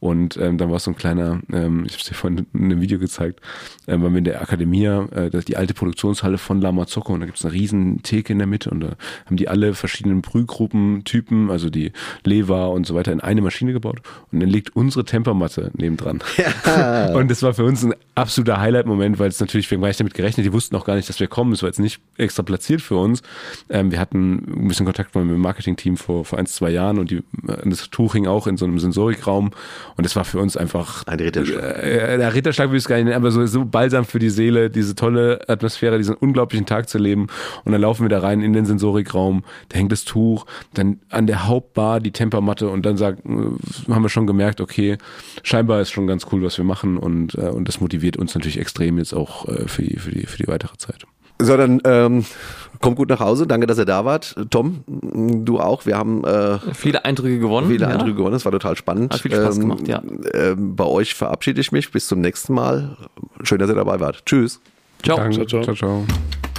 Und ähm, dann war es so ein kleiner, ähm, ich habe es dir vorhin in einem Video gezeigt, ähm, waren wir in der Academia, äh, das ist die alte Produktionshalle von La Mazzocco und da gibt es eine riesen Theke in der Mitte und da haben die alle verschiedenen Brühgruppen, Typen, also die Lever und so weiter in eine Maschine gebaut und dann liegt unsere Tempermatte nebendran. und das war für uns ein absoluter Highlight-Moment, weil es natürlich, wir haben gar nicht damit gerechnet, die wussten auch gar nicht, dass wir kommen, es war jetzt nicht extra platziert für uns. Ähm, wir hatten ein bisschen Kontakt mit dem Marketing-Team vor, vor ein, zwei Jahren und die, das Tuch hing auch in so einem Sensorikraum und das war für uns einfach Ein Ritterschlag. äh, der Ritterschlag will ich es gar nicht nennen, aber so, so balsam für die Seele, diese tolle Atmosphäre, diesen unglaublichen Tag zu leben. Und dann laufen wir da rein in den Sensorikraum, da hängt das Tuch, dann an der Hauptbar die Tempermatte und dann sagt, äh, haben wir schon gemerkt, okay, scheinbar ist schon ganz cool, was wir machen und, äh, und das motiviert uns natürlich extrem jetzt auch äh, für, die, für, die, für die weitere Zeit. So, dann ähm, kommt gut nach Hause. Danke, dass ihr da wart. Tom, du auch. Wir haben äh, Viele Eindrücke gewonnen. viele ja. Eindrücke gewonnen. Es war total spannend. Hat viel Spaß gemacht, ja. ähm, bei euch verabschiede ich mich. Bis zum nächsten Mal. Schön, dass ihr dabei wart. Tschüss. Ciao. Danke. Ciao, ciao. ciao. ciao.